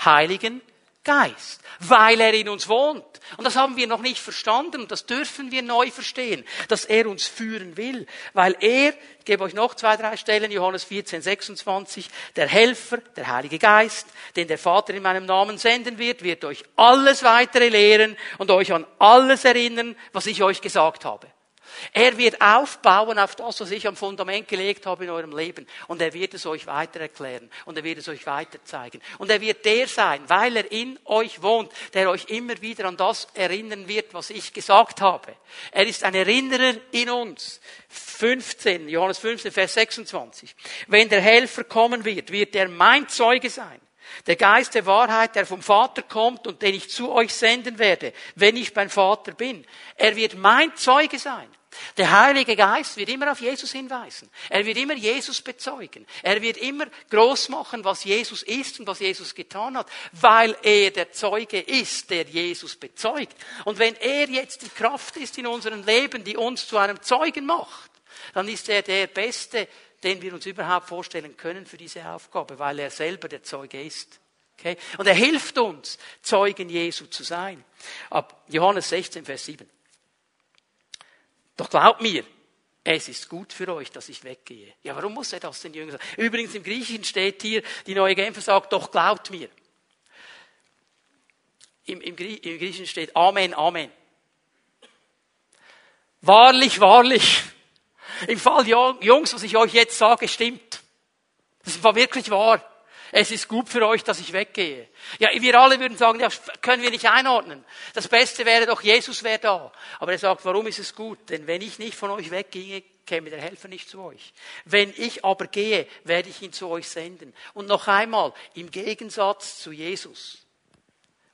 Heiligen Geist, weil er in uns wohnt. Und das haben wir noch nicht verstanden und das dürfen wir neu verstehen, dass er uns führen will, weil er, ich gebe euch noch zwei, drei Stellen, Johannes 14, 26, der Helfer, der Heilige Geist, den der Vater in meinem Namen senden wird, wird euch alles weitere lehren und euch an alles erinnern, was ich euch gesagt habe. Er wird aufbauen auf das, was ich am Fundament gelegt habe in eurem Leben. Und er wird es euch weiter erklären. Und er wird es euch weiter zeigen. Und er wird der sein, weil er in euch wohnt, der euch immer wieder an das erinnern wird, was ich gesagt habe. Er ist ein Erinnerer in uns. 15, Johannes 15, Vers 26. Wenn der Helfer kommen wird, wird er mein Zeuge sein. Der Geist der Wahrheit, der vom Vater kommt und den ich zu euch senden werde, wenn ich beim Vater bin. Er wird mein Zeuge sein. Der Heilige Geist wird immer auf Jesus hinweisen. Er wird immer Jesus bezeugen. Er wird immer groß machen, was Jesus ist und was Jesus getan hat, weil er der Zeuge ist, der Jesus bezeugt. Und wenn er jetzt die Kraft ist in unserem Leben, die uns zu einem Zeugen macht, dann ist er der Beste, den wir uns überhaupt vorstellen können für diese Aufgabe, weil er selber der Zeuge ist. Okay? Und er hilft uns, Zeugen Jesu zu sein. Ab Johannes 16, Vers 7. Doch glaubt mir, es ist gut für euch, dass ich weggehe. Ja, warum muss er das den Jüngern sagen? Übrigens im Griechischen steht hier, die neue Genfer sagt, doch glaubt mir. Im, im, Im Griechischen steht Amen, Amen. Wahrlich, wahrlich. Im Fall Jungs, was ich euch jetzt sage, stimmt. Das war wirklich wahr. Es ist gut für euch, dass ich weggehe. Ja, wir alle würden sagen, ja, können wir nicht einordnen. Das Beste wäre doch, Jesus wäre da. Aber er sagt, warum ist es gut? Denn wenn ich nicht von euch wegginge, käme der Helfer nicht zu euch. Wenn ich aber gehe, werde ich ihn zu euch senden. Und noch einmal, im Gegensatz zu Jesus,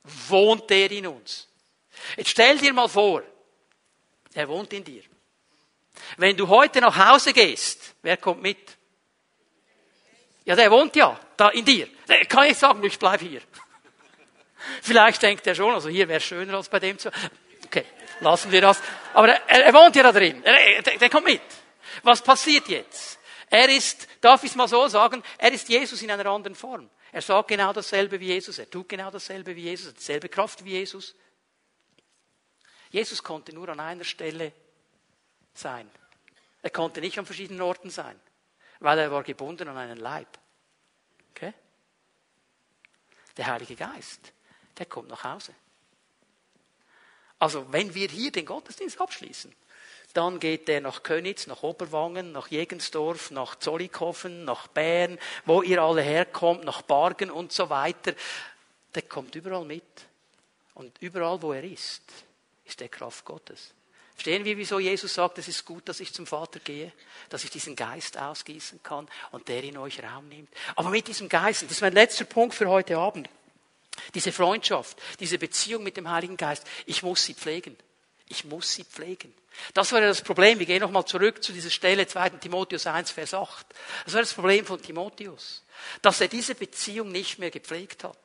wohnt er in uns. Jetzt stell dir mal vor, er wohnt in dir. Wenn du heute nach Hause gehst, wer kommt mit? Ja, der wohnt ja da in dir. Der kann ich sagen, ich bleib hier. *laughs* Vielleicht denkt er schon, also hier wäre schöner als bei dem zu. Okay, lassen wir das. Aber er, er wohnt ja da drin. Er, der, der kommt mit. Was passiert jetzt? Er ist, darf ich es mal so sagen, er ist Jesus in einer anderen Form. Er sagt genau dasselbe wie Jesus, er tut genau dasselbe wie Jesus, hat dieselbe Kraft wie Jesus. Jesus konnte nur an einer Stelle sein. Er konnte nicht an verschiedenen Orten sein, weil er war gebunden an einen Leib. Okay? Der Heilige Geist, der kommt nach Hause. Also wenn wir hier den Gottesdienst abschließen, dann geht der nach Könitz, nach Oberwangen, nach Jegensdorf, nach Zollikofen, nach Bern, wo ihr alle herkommt, nach Bargen und so weiter. Der kommt überall mit. Und überall, wo er ist, ist der Kraft Gottes. Verstehen wir, wieso Jesus sagt, es ist gut, dass ich zum Vater gehe, dass ich diesen Geist ausgießen kann und der in euch Raum nimmt. Aber mit diesem Geist, das ist mein letzter Punkt für heute Abend, diese Freundschaft, diese Beziehung mit dem Heiligen Geist, ich muss sie pflegen. Ich muss sie pflegen. Das war ja das Problem. Wir gehen nochmal zurück zu dieser Stelle 2. Timotheus 1, Vers 8. Das war das Problem von Timotheus. Dass er diese Beziehung nicht mehr gepflegt hat.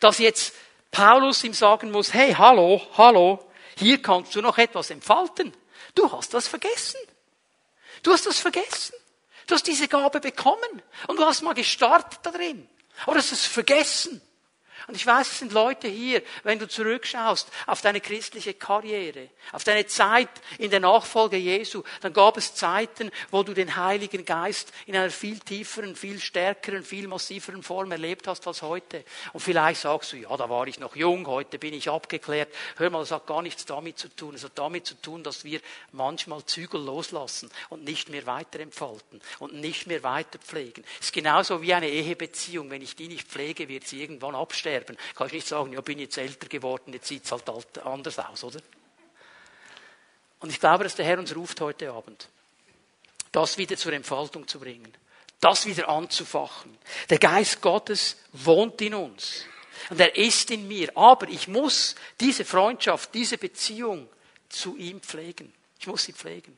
Dass jetzt Paulus ihm sagen muss, hey, hallo, hallo, hier kannst du noch etwas entfalten. Du hast das vergessen. Du hast das vergessen. Du hast diese Gabe bekommen und du hast mal gestartet da drin. Aber du hast es vergessen. Und ich weiß, es sind Leute hier, wenn du zurückschaust auf deine christliche Karriere, auf deine Zeit in der Nachfolge Jesu, dann gab es Zeiten, wo du den Heiligen Geist in einer viel tieferen, viel stärkeren, viel massiveren Form erlebt hast als heute. Und vielleicht sagst du, ja, da war ich noch jung, heute bin ich abgeklärt. Hör mal, das hat gar nichts damit zu tun. Es hat damit zu tun, dass wir manchmal Zügel loslassen und nicht mehr weiter entfalten und nicht mehr weiter pflegen. Es ist genauso wie eine Ehebeziehung. Wenn ich die nicht pflege, wird sie irgendwann absterben sterben, kann ich nicht sagen, ja, bin jetzt älter geworden, jetzt sieht es halt anders aus, oder? Und ich glaube, dass der Herr uns ruft heute Abend, das wieder zur Entfaltung zu bringen, das wieder anzufachen. Der Geist Gottes wohnt in uns und er ist in mir, aber ich muss diese Freundschaft, diese Beziehung zu ihm pflegen. Ich muss sie pflegen.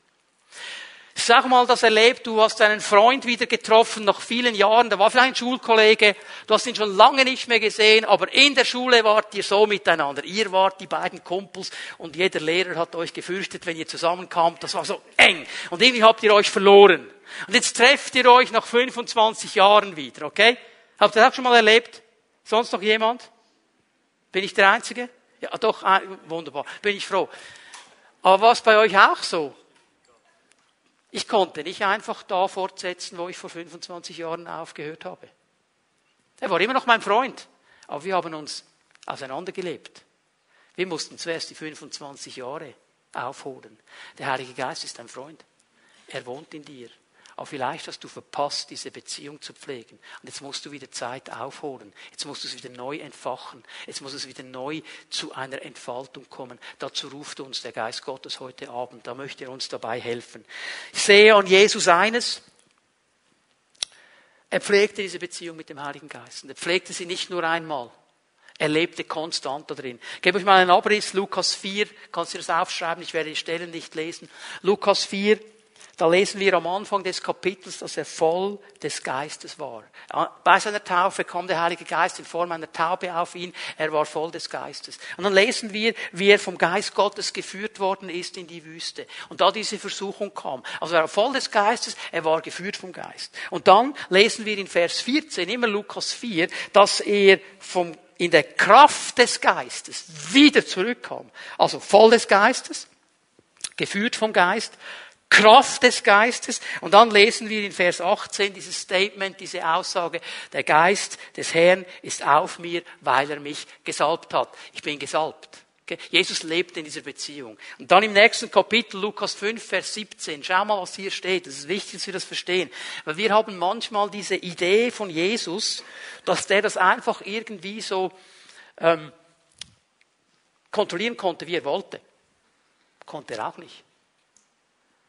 Sag mal das erlebt, du hast einen Freund wieder getroffen nach vielen Jahren, da war vielleicht ein Schulkollege, du hast ihn schon lange nicht mehr gesehen, aber in der Schule wart ihr so miteinander. Ihr wart die beiden Kumpels und jeder Lehrer hat euch gefürchtet, wenn ihr zusammenkamt. Das war so eng. Und irgendwie habt ihr euch verloren. Und jetzt trefft ihr euch nach 25 Jahren wieder, okay? Habt ihr das auch schon mal erlebt? Sonst noch jemand? Bin ich der Einzige? Ja, doch, wunderbar. Bin ich froh. Aber war es bei euch auch so? Ich konnte nicht einfach da fortsetzen, wo ich vor 25 Jahren aufgehört habe. Er war immer noch mein Freund, aber wir haben uns auseinandergelebt. Wir mussten zuerst die 25 Jahre aufholen. Der Heilige Geist ist ein Freund. Er wohnt in dir. Aber vielleicht hast du verpasst, diese Beziehung zu pflegen. Und jetzt musst du wieder Zeit aufholen. Jetzt musst du es wieder neu entfachen. Jetzt muss es wieder neu zu einer Entfaltung kommen. Dazu ruft uns der Geist Gottes heute Abend. Da möchte er uns dabei helfen. Ich sehe an Jesus eines. Er pflegte diese Beziehung mit dem Heiligen Geist. Und er pflegte sie nicht nur einmal. Er lebte konstant da drin. Ich gebe euch mal einen Abriss. Lukas 4. Kannst du das aufschreiben? Ich werde die Stellen nicht lesen. Lukas 4. Da lesen wir am Anfang des Kapitels, dass er voll des Geistes war. Bei seiner Taufe kam der Heilige Geist in Form einer Taube auf ihn. Er war voll des Geistes. Und dann lesen wir, wie er vom Geist Gottes geführt worden ist in die Wüste. Und da diese Versuchung kam. Also er war voll des Geistes, er war geführt vom Geist. Und dann lesen wir in Vers 14, immer Lukas 4, dass er vom in der Kraft des Geistes wieder zurückkam. Also voll des Geistes, geführt vom Geist, Kraft des Geistes. Und dann lesen wir in Vers 18 dieses Statement, diese Aussage, der Geist des Herrn ist auf mir, weil er mich gesalbt hat. Ich bin gesalbt. Okay? Jesus lebt in dieser Beziehung. Und dann im nächsten Kapitel, Lukas 5, Vers 17, schau mal, was hier steht. Es ist wichtig, dass wir das verstehen. Weil wir haben manchmal diese Idee von Jesus, dass der das einfach irgendwie so ähm, kontrollieren konnte, wie er wollte. Konnte er auch nicht.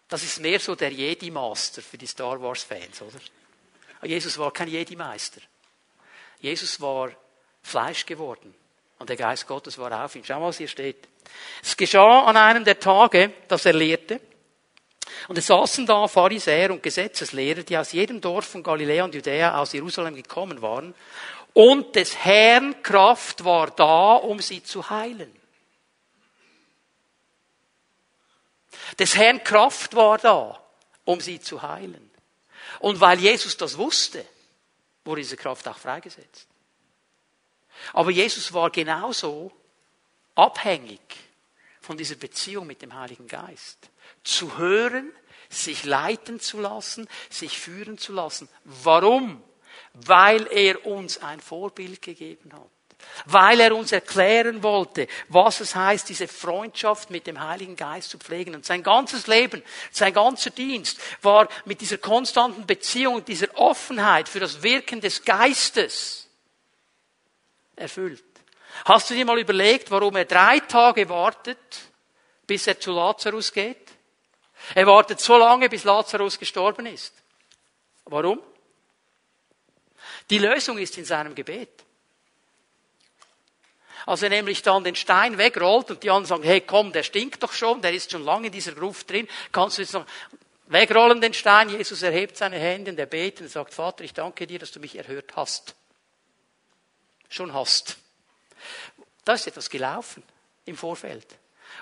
Das ist mehr so der Jedi-Master für die Star Wars-Fans, oder? Jesus war kein Jedi-Meister. Jesus war Fleisch geworden. Und der Geist Gottes war auf ihm. Schau mal, was hier steht. Es geschah an einem der Tage, dass er lehrte. Und es saßen da Pharisäer und Gesetzeslehrer, die aus jedem Dorf von Galiläa und Judäa aus Jerusalem gekommen waren. Und des Herrn Kraft war da, um sie zu heilen. Des Herrn Kraft war da, um sie zu heilen. Und weil Jesus das wusste, wurde diese Kraft auch freigesetzt. Aber Jesus war genauso abhängig von dieser Beziehung mit dem Heiligen Geist. Zu hören, sich leiten zu lassen, sich führen zu lassen. Warum? Weil er uns ein Vorbild gegeben hat. Weil er uns erklären wollte, was es heißt, diese Freundschaft mit dem Heiligen Geist zu pflegen. Und sein ganzes Leben, sein ganzer Dienst war mit dieser konstanten Beziehung dieser Offenheit für das Wirken des Geistes erfüllt. Hast du dir mal überlegt, warum er drei Tage wartet, bis er zu Lazarus geht? Er wartet so lange, bis Lazarus gestorben ist. Warum? Die Lösung ist in seinem Gebet. Als er nämlich dann den Stein wegrollt und die anderen sagen, hey komm, der stinkt doch schon, der ist schon lange in dieser Gruft drin, kannst du jetzt noch wegrollen den Stein? Jesus erhebt seine Hände und er betet und sagt, Vater, ich danke dir, dass du mich erhört hast. Schon hast. Da ist etwas gelaufen im Vorfeld.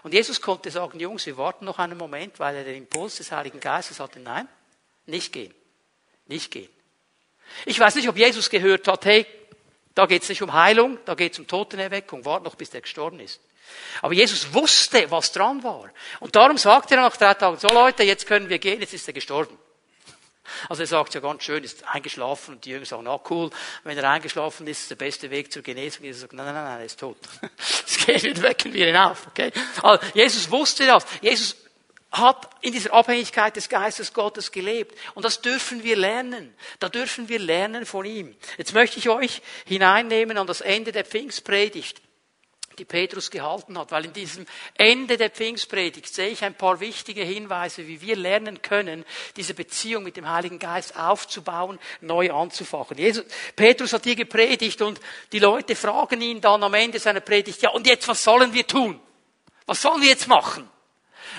Und Jesus konnte sagen, Jungs, wir warten noch einen Moment, weil er den Impuls des Heiligen Geistes hatte, nein, nicht gehen. Nicht gehen. Ich weiß nicht, ob Jesus gehört hat, hey, da geht es nicht um Heilung, da geht es um Totenerweckung. Wart noch, bis der gestorben ist. Aber Jesus wusste, was dran war. Und darum sagte er nach drei Tagen, so Leute, jetzt können wir gehen, jetzt ist er gestorben. Also er sagt ja ganz schön, ist eingeschlafen und die Jünger sagen, na cool, wenn er eingeschlafen ist, ist der beste Weg zur Genesung. Jesus sagt, nein, nein, nein, er ist tot. *laughs* Jetzt gehen wir, wecken wir ihn auf, okay? Also Jesus wusste das. Jesus hat in dieser Abhängigkeit des Geistes Gottes gelebt. Und das dürfen wir lernen. Da dürfen wir lernen von ihm. Jetzt möchte ich euch hineinnehmen an das Ende der Pfingstpredigt die Petrus gehalten hat, weil in diesem Ende der Pfingstpredigt sehe ich ein paar wichtige Hinweise, wie wir lernen können, diese Beziehung mit dem Heiligen Geist aufzubauen, neu anzufachen. Jesus, Petrus hat hier gepredigt und die Leute fragen ihn dann am Ende seiner Predigt, ja und jetzt, was sollen wir tun? Was sollen wir jetzt machen?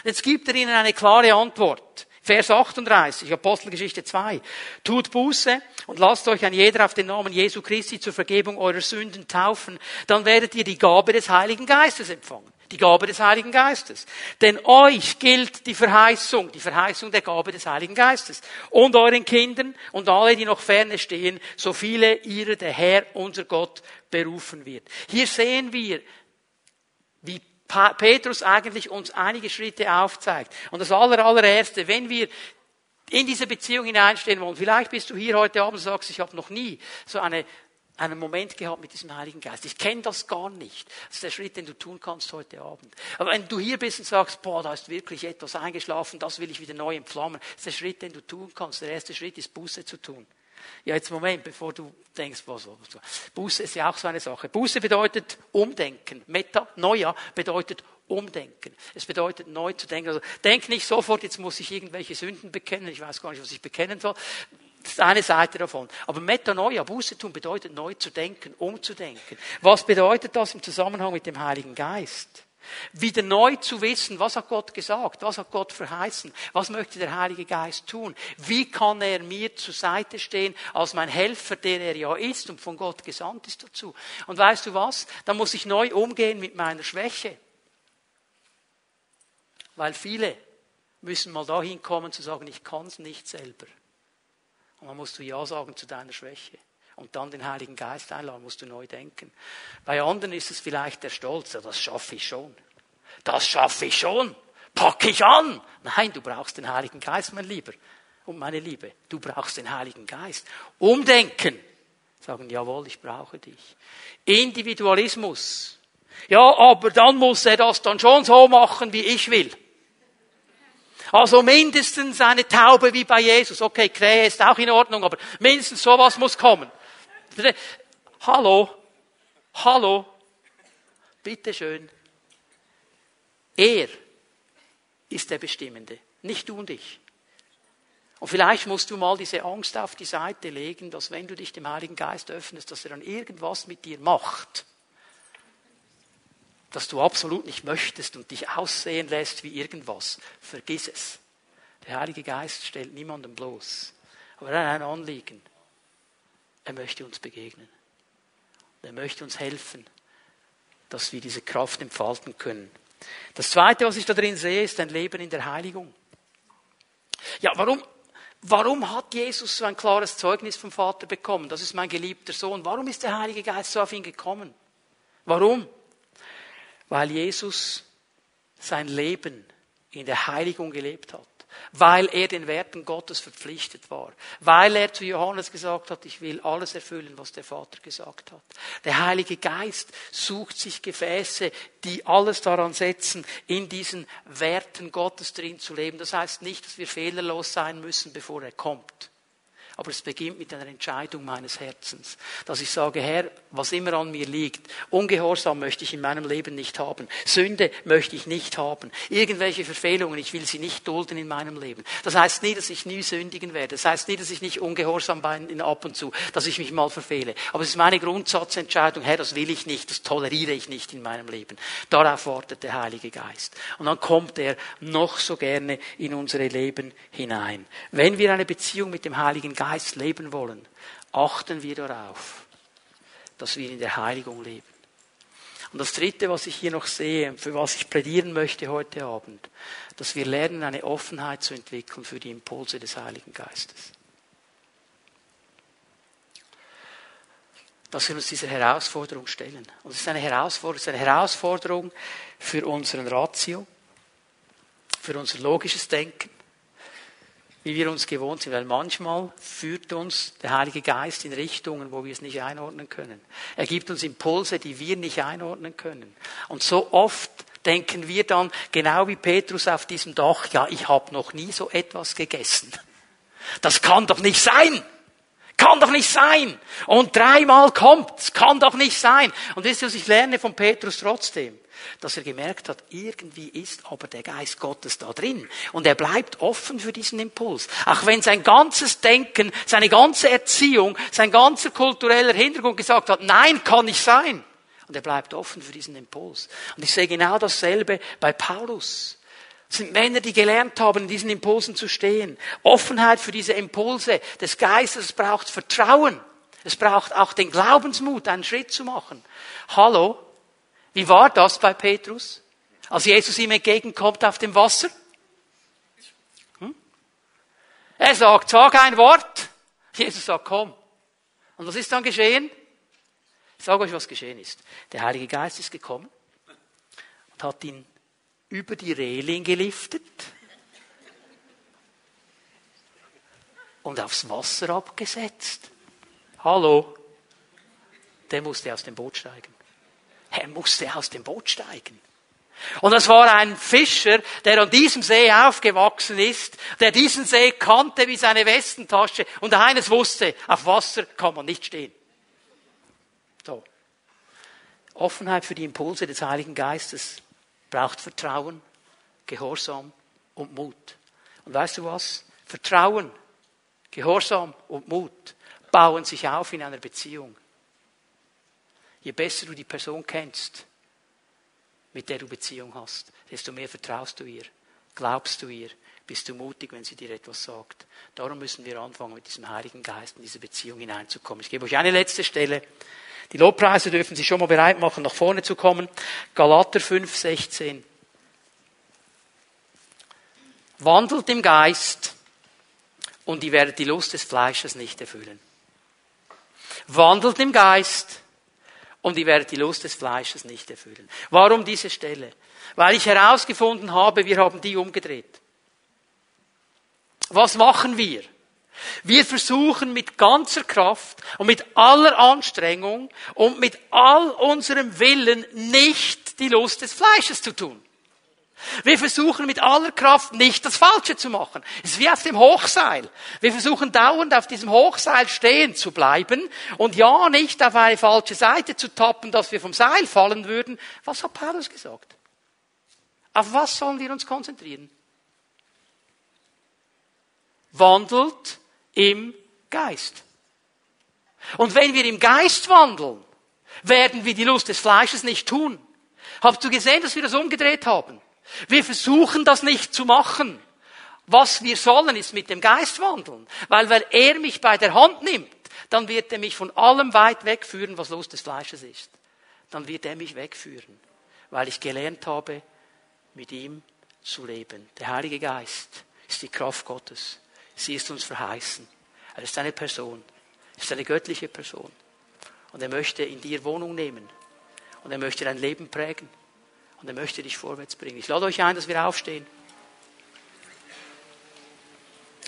Jetzt gibt er ihnen eine klare Antwort. Vers 38, Apostelgeschichte 2. Tut Buße und lasst euch ein jeder auf den Namen Jesu Christi zur Vergebung eurer Sünden taufen. Dann werdet ihr die Gabe des Heiligen Geistes empfangen. Die Gabe des Heiligen Geistes. Denn euch gilt die Verheißung, die Verheißung der Gabe des Heiligen Geistes. Und euren Kindern und alle, die noch ferne stehen, so viele ihre der Herr, unser Gott, berufen wird. Hier sehen wir, wie Petrus eigentlich uns einige Schritte aufzeigt. Und das aller, allererste, wenn wir in diese Beziehung hineinstehen wollen, vielleicht bist du hier heute Abend und sagst, ich habe noch nie so eine, einen Moment gehabt mit diesem Heiligen Geist. Ich kenne das gar nicht. Das ist der Schritt, den du tun kannst heute Abend. Aber wenn du hier bist und sagst, boah, da ist wirklich etwas eingeschlafen, das will ich wieder neu entflammen, das ist der Schritt, den du tun kannst. Der erste Schritt ist Buße zu tun. Ja, jetzt Moment, bevor du denkst, was, was, was. Buße ist ja auch so eine Sache. Buße bedeutet umdenken. Meta, Neuja bedeutet umdenken. Es bedeutet neu zu denken. Also denk nicht sofort, jetzt muss ich irgendwelche Sünden bekennen. Ich weiß gar nicht, was ich bekennen soll. Das ist eine Seite davon. Aber Metanoia, Buße tun, bedeutet neu zu denken, umzudenken. Was bedeutet das im Zusammenhang mit dem Heiligen Geist? Wieder neu zu wissen, was hat Gott gesagt, was hat Gott verheißen, was möchte der Heilige Geist tun, wie kann er mir zur Seite stehen als mein Helfer, der er ja ist und von Gott gesandt ist dazu. Und weißt du was? Da muss ich neu umgehen mit meiner Schwäche. Weil viele müssen mal dahin kommen zu sagen, ich kann es nicht selber. Und dann musst du Ja sagen zu deiner Schwäche und dann den Heiligen Geist einladen, musst du neu denken. Bei anderen ist es vielleicht der Stolz, ja, das schaffe ich schon. Das schaffe ich schon. Packe ich an. Nein, du brauchst den Heiligen Geist, mein Lieber. Und meine Liebe, du brauchst den Heiligen Geist. Umdenken. Sagen, jawohl, ich brauche dich. Individualismus. Ja, aber dann muss er das dann schon so machen, wie ich will. Also mindestens eine Taube wie bei Jesus. Okay, Krähe ist auch in Ordnung, aber mindestens sowas muss kommen. Hallo, hallo, bitteschön. Er ist der Bestimmende, nicht du und ich. Und vielleicht musst du mal diese Angst auf die Seite legen, dass wenn du dich dem Heiligen Geist öffnest, dass er dann irgendwas mit dir macht, das du absolut nicht möchtest und dich aussehen lässt wie irgendwas. Vergiss es. Der Heilige Geist stellt niemandem bloß. Aber er hat ein Anliegen. Er möchte uns begegnen. Er möchte uns helfen, dass wir diese Kraft entfalten können. Das Zweite, was ich da drin sehe, ist ein Leben in der Heiligung. Ja, warum, warum hat Jesus so ein klares Zeugnis vom Vater bekommen? Das ist mein geliebter Sohn. Warum ist der Heilige Geist so auf ihn gekommen? Warum? Weil Jesus sein Leben in der Heiligung gelebt hat. Weil er den Werten Gottes verpflichtet war, weil er zu Johannes gesagt hat, ich will alles erfüllen, was der Vater gesagt hat. Der Heilige Geist sucht sich Gefäße, die alles daran setzen, in diesen Werten Gottes drin zu leben. Das heißt nicht, dass wir fehlerlos sein müssen, bevor er kommt. Aber es beginnt mit einer Entscheidung meines Herzens, dass ich sage, Herr, was immer an mir liegt, Ungehorsam möchte ich in meinem Leben nicht haben, Sünde möchte ich nicht haben, irgendwelche Verfehlungen, ich will sie nicht dulden in meinem Leben. Das heißt nie, dass ich nie sündigen werde, das heißt nie, dass ich nicht ungehorsam bin ab und zu, dass ich mich mal verfehle. Aber es ist meine Grundsatzentscheidung, Herr, das will ich nicht, das toleriere ich nicht in meinem Leben. Darauf wartet der Heilige Geist. Und dann kommt er noch so gerne in unsere Leben hinein. Wenn wir eine Beziehung mit dem Heiligen Geist Geist leben wollen, achten wir darauf, dass wir in der Heiligung leben. Und das Dritte, was ich hier noch sehe, für was ich plädieren möchte heute Abend, dass wir lernen, eine Offenheit zu entwickeln für die Impulse des Heiligen Geistes. Dass wir uns dieser Herausforderung stellen. Und es ist eine Herausforderung, es ist eine Herausforderung für unseren Ratio, für unser logisches Denken, wie wir uns gewohnt sind, weil manchmal führt uns der Heilige Geist in Richtungen, wo wir es nicht einordnen können. Er gibt uns Impulse, die wir nicht einordnen können. Und so oft denken wir dann, genau wie Petrus auf diesem Dach, ja, ich habe noch nie so etwas gegessen. Das kann doch nicht sein. Kann doch nicht sein. Und dreimal kommt's. Kann doch nicht sein. Und wisst ihr, was ich lerne von Petrus trotzdem? Dass er gemerkt hat, irgendwie ist aber der Geist Gottes da drin. Und er bleibt offen für diesen Impuls. Auch wenn sein ganzes Denken, seine ganze Erziehung, sein ganzer kultureller Hintergrund gesagt hat, nein, kann nicht sein. Und er bleibt offen für diesen Impuls. Und ich sehe genau dasselbe bei Paulus. Es sind Männer, die gelernt haben, in diesen Impulsen zu stehen. Offenheit für diese Impulse des Geistes. Es braucht Vertrauen. Es braucht auch den Glaubensmut, einen Schritt zu machen. Hallo, wie war das bei Petrus? Als Jesus ihm entgegenkommt auf dem Wasser? Hm? Er sagt, sag ein Wort. Jesus sagt, komm. Und was ist dann geschehen? Ich sage euch, was geschehen ist. Der Heilige Geist ist gekommen und hat ihn über die Reling geliftet und aufs Wasser abgesetzt. Hallo. Der musste aus dem Boot steigen. Er musste aus dem Boot steigen. Und das war ein Fischer, der an diesem See aufgewachsen ist, der diesen See kannte wie seine Westentasche und eines wusste, auf Wasser kann man nicht stehen. So. Offenheit für die Impulse des Heiligen Geistes braucht Vertrauen, Gehorsam und Mut. Und weißt du was? Vertrauen, Gehorsam und Mut bauen sich auf in einer Beziehung. Je besser du die Person kennst, mit der du Beziehung hast, desto mehr vertraust du ihr, glaubst du ihr, bist du mutig, wenn sie dir etwas sagt. Darum müssen wir anfangen, mit diesem Heiligen Geist in diese Beziehung hineinzukommen. Ich gebe euch eine letzte Stelle. Die Lobpreise dürfen sich schon mal bereit machen, nach vorne zu kommen. Galater 5, 16. Wandelt im Geist und ihr werdet die Lust des Fleisches nicht erfüllen. Wandelt im Geist und ihr werdet die Lust des Fleisches nicht erfüllen. Warum diese Stelle? Weil ich herausgefunden habe, wir haben die umgedreht. Was machen wir? Wir versuchen mit ganzer Kraft und mit aller Anstrengung und mit all unserem Willen nicht die Lust des Fleisches zu tun. Wir versuchen mit aller Kraft nicht das Falsche zu machen. Es ist wie auf dem Hochseil. Wir versuchen dauernd auf diesem Hochseil stehen zu bleiben und ja nicht auf eine falsche Seite zu tappen, dass wir vom Seil fallen würden. Was hat Paulus gesagt? Auf was sollen wir uns konzentrieren? Wandelt im Geist. Und wenn wir im Geist wandeln, werden wir die Lust des Fleisches nicht tun. Habt du gesehen, dass wir das umgedreht haben? Wir versuchen das nicht zu machen. Was wir sollen, ist mit dem Geist wandeln. Weil wenn er mich bei der Hand nimmt, dann wird er mich von allem weit wegführen, was Lust des Fleisches ist. Dann wird er mich wegführen. Weil ich gelernt habe, mit ihm zu leben. Der Heilige Geist ist die Kraft Gottes. Sie ist uns verheißen. Er ist eine Person. Er ist eine göttliche Person. Und er möchte in dir Wohnung nehmen. Und er möchte dein Leben prägen. Und er möchte dich vorwärts bringen. Ich lade euch ein, dass wir aufstehen.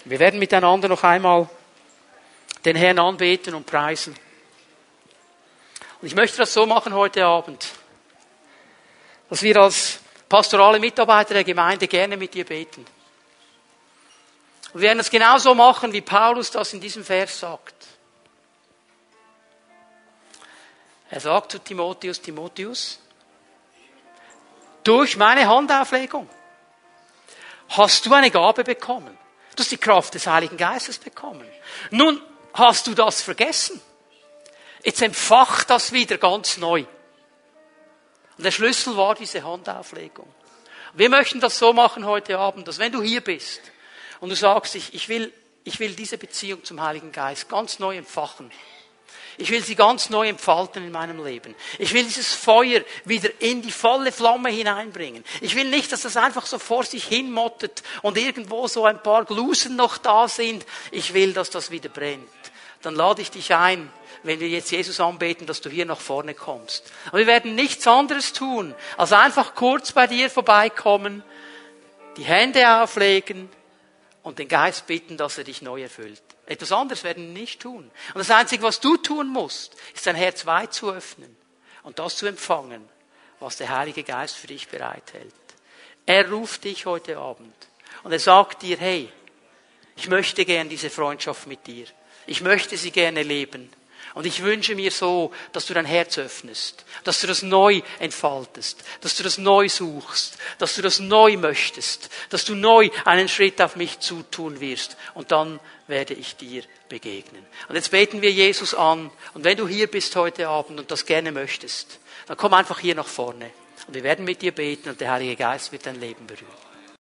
Wir werden miteinander noch einmal den Herrn anbeten und preisen. Und ich möchte das so machen heute Abend, dass wir als pastorale Mitarbeiter der Gemeinde gerne mit dir beten. Und wir werden es genauso machen, wie Paulus das in diesem Vers sagt. Er sagt zu Timotheus, Timotheus, durch meine Handauflegung hast du eine Gabe bekommen. Du hast die Kraft des Heiligen Geistes bekommen. Nun hast du das vergessen. Jetzt empfach das wieder ganz neu. Und der Schlüssel war diese Handauflegung. Wir möchten das so machen heute Abend, dass wenn du hier bist und du sagst, ich, ich, will, ich will diese Beziehung zum Heiligen Geist ganz neu empfachen, ich will sie ganz neu entfalten in meinem Leben. Ich will dieses Feuer wieder in die volle Flamme hineinbringen. Ich will nicht, dass das einfach so vor sich hin mottet und irgendwo so ein paar Glusen noch da sind. Ich will, dass das wieder brennt. Dann lade ich dich ein, wenn wir jetzt Jesus anbeten, dass du hier nach vorne kommst. Und wir werden nichts anderes tun, als einfach kurz bei dir vorbeikommen, die Hände auflegen und den Geist bitten, dass er dich neu erfüllt. Etwas anderes werden wir nicht tun. Und das Einzige, was du tun musst, ist dein Herz weit zu öffnen und das zu empfangen, was der Heilige Geist für dich bereithält. Er ruft dich heute Abend und er sagt dir, hey, ich möchte gern diese Freundschaft mit dir. Ich möchte sie gerne leben. Und ich wünsche mir so, dass du dein Herz öffnest, dass du das neu entfaltest, dass du das neu suchst, dass du das neu möchtest, dass du neu einen Schritt auf mich zutun wirst. Und dann werde ich dir begegnen. Und jetzt beten wir Jesus an. Und wenn du hier bist heute Abend und das gerne möchtest, dann komm einfach hier nach vorne. Und wir werden mit dir beten und der Heilige Geist wird dein Leben berühren.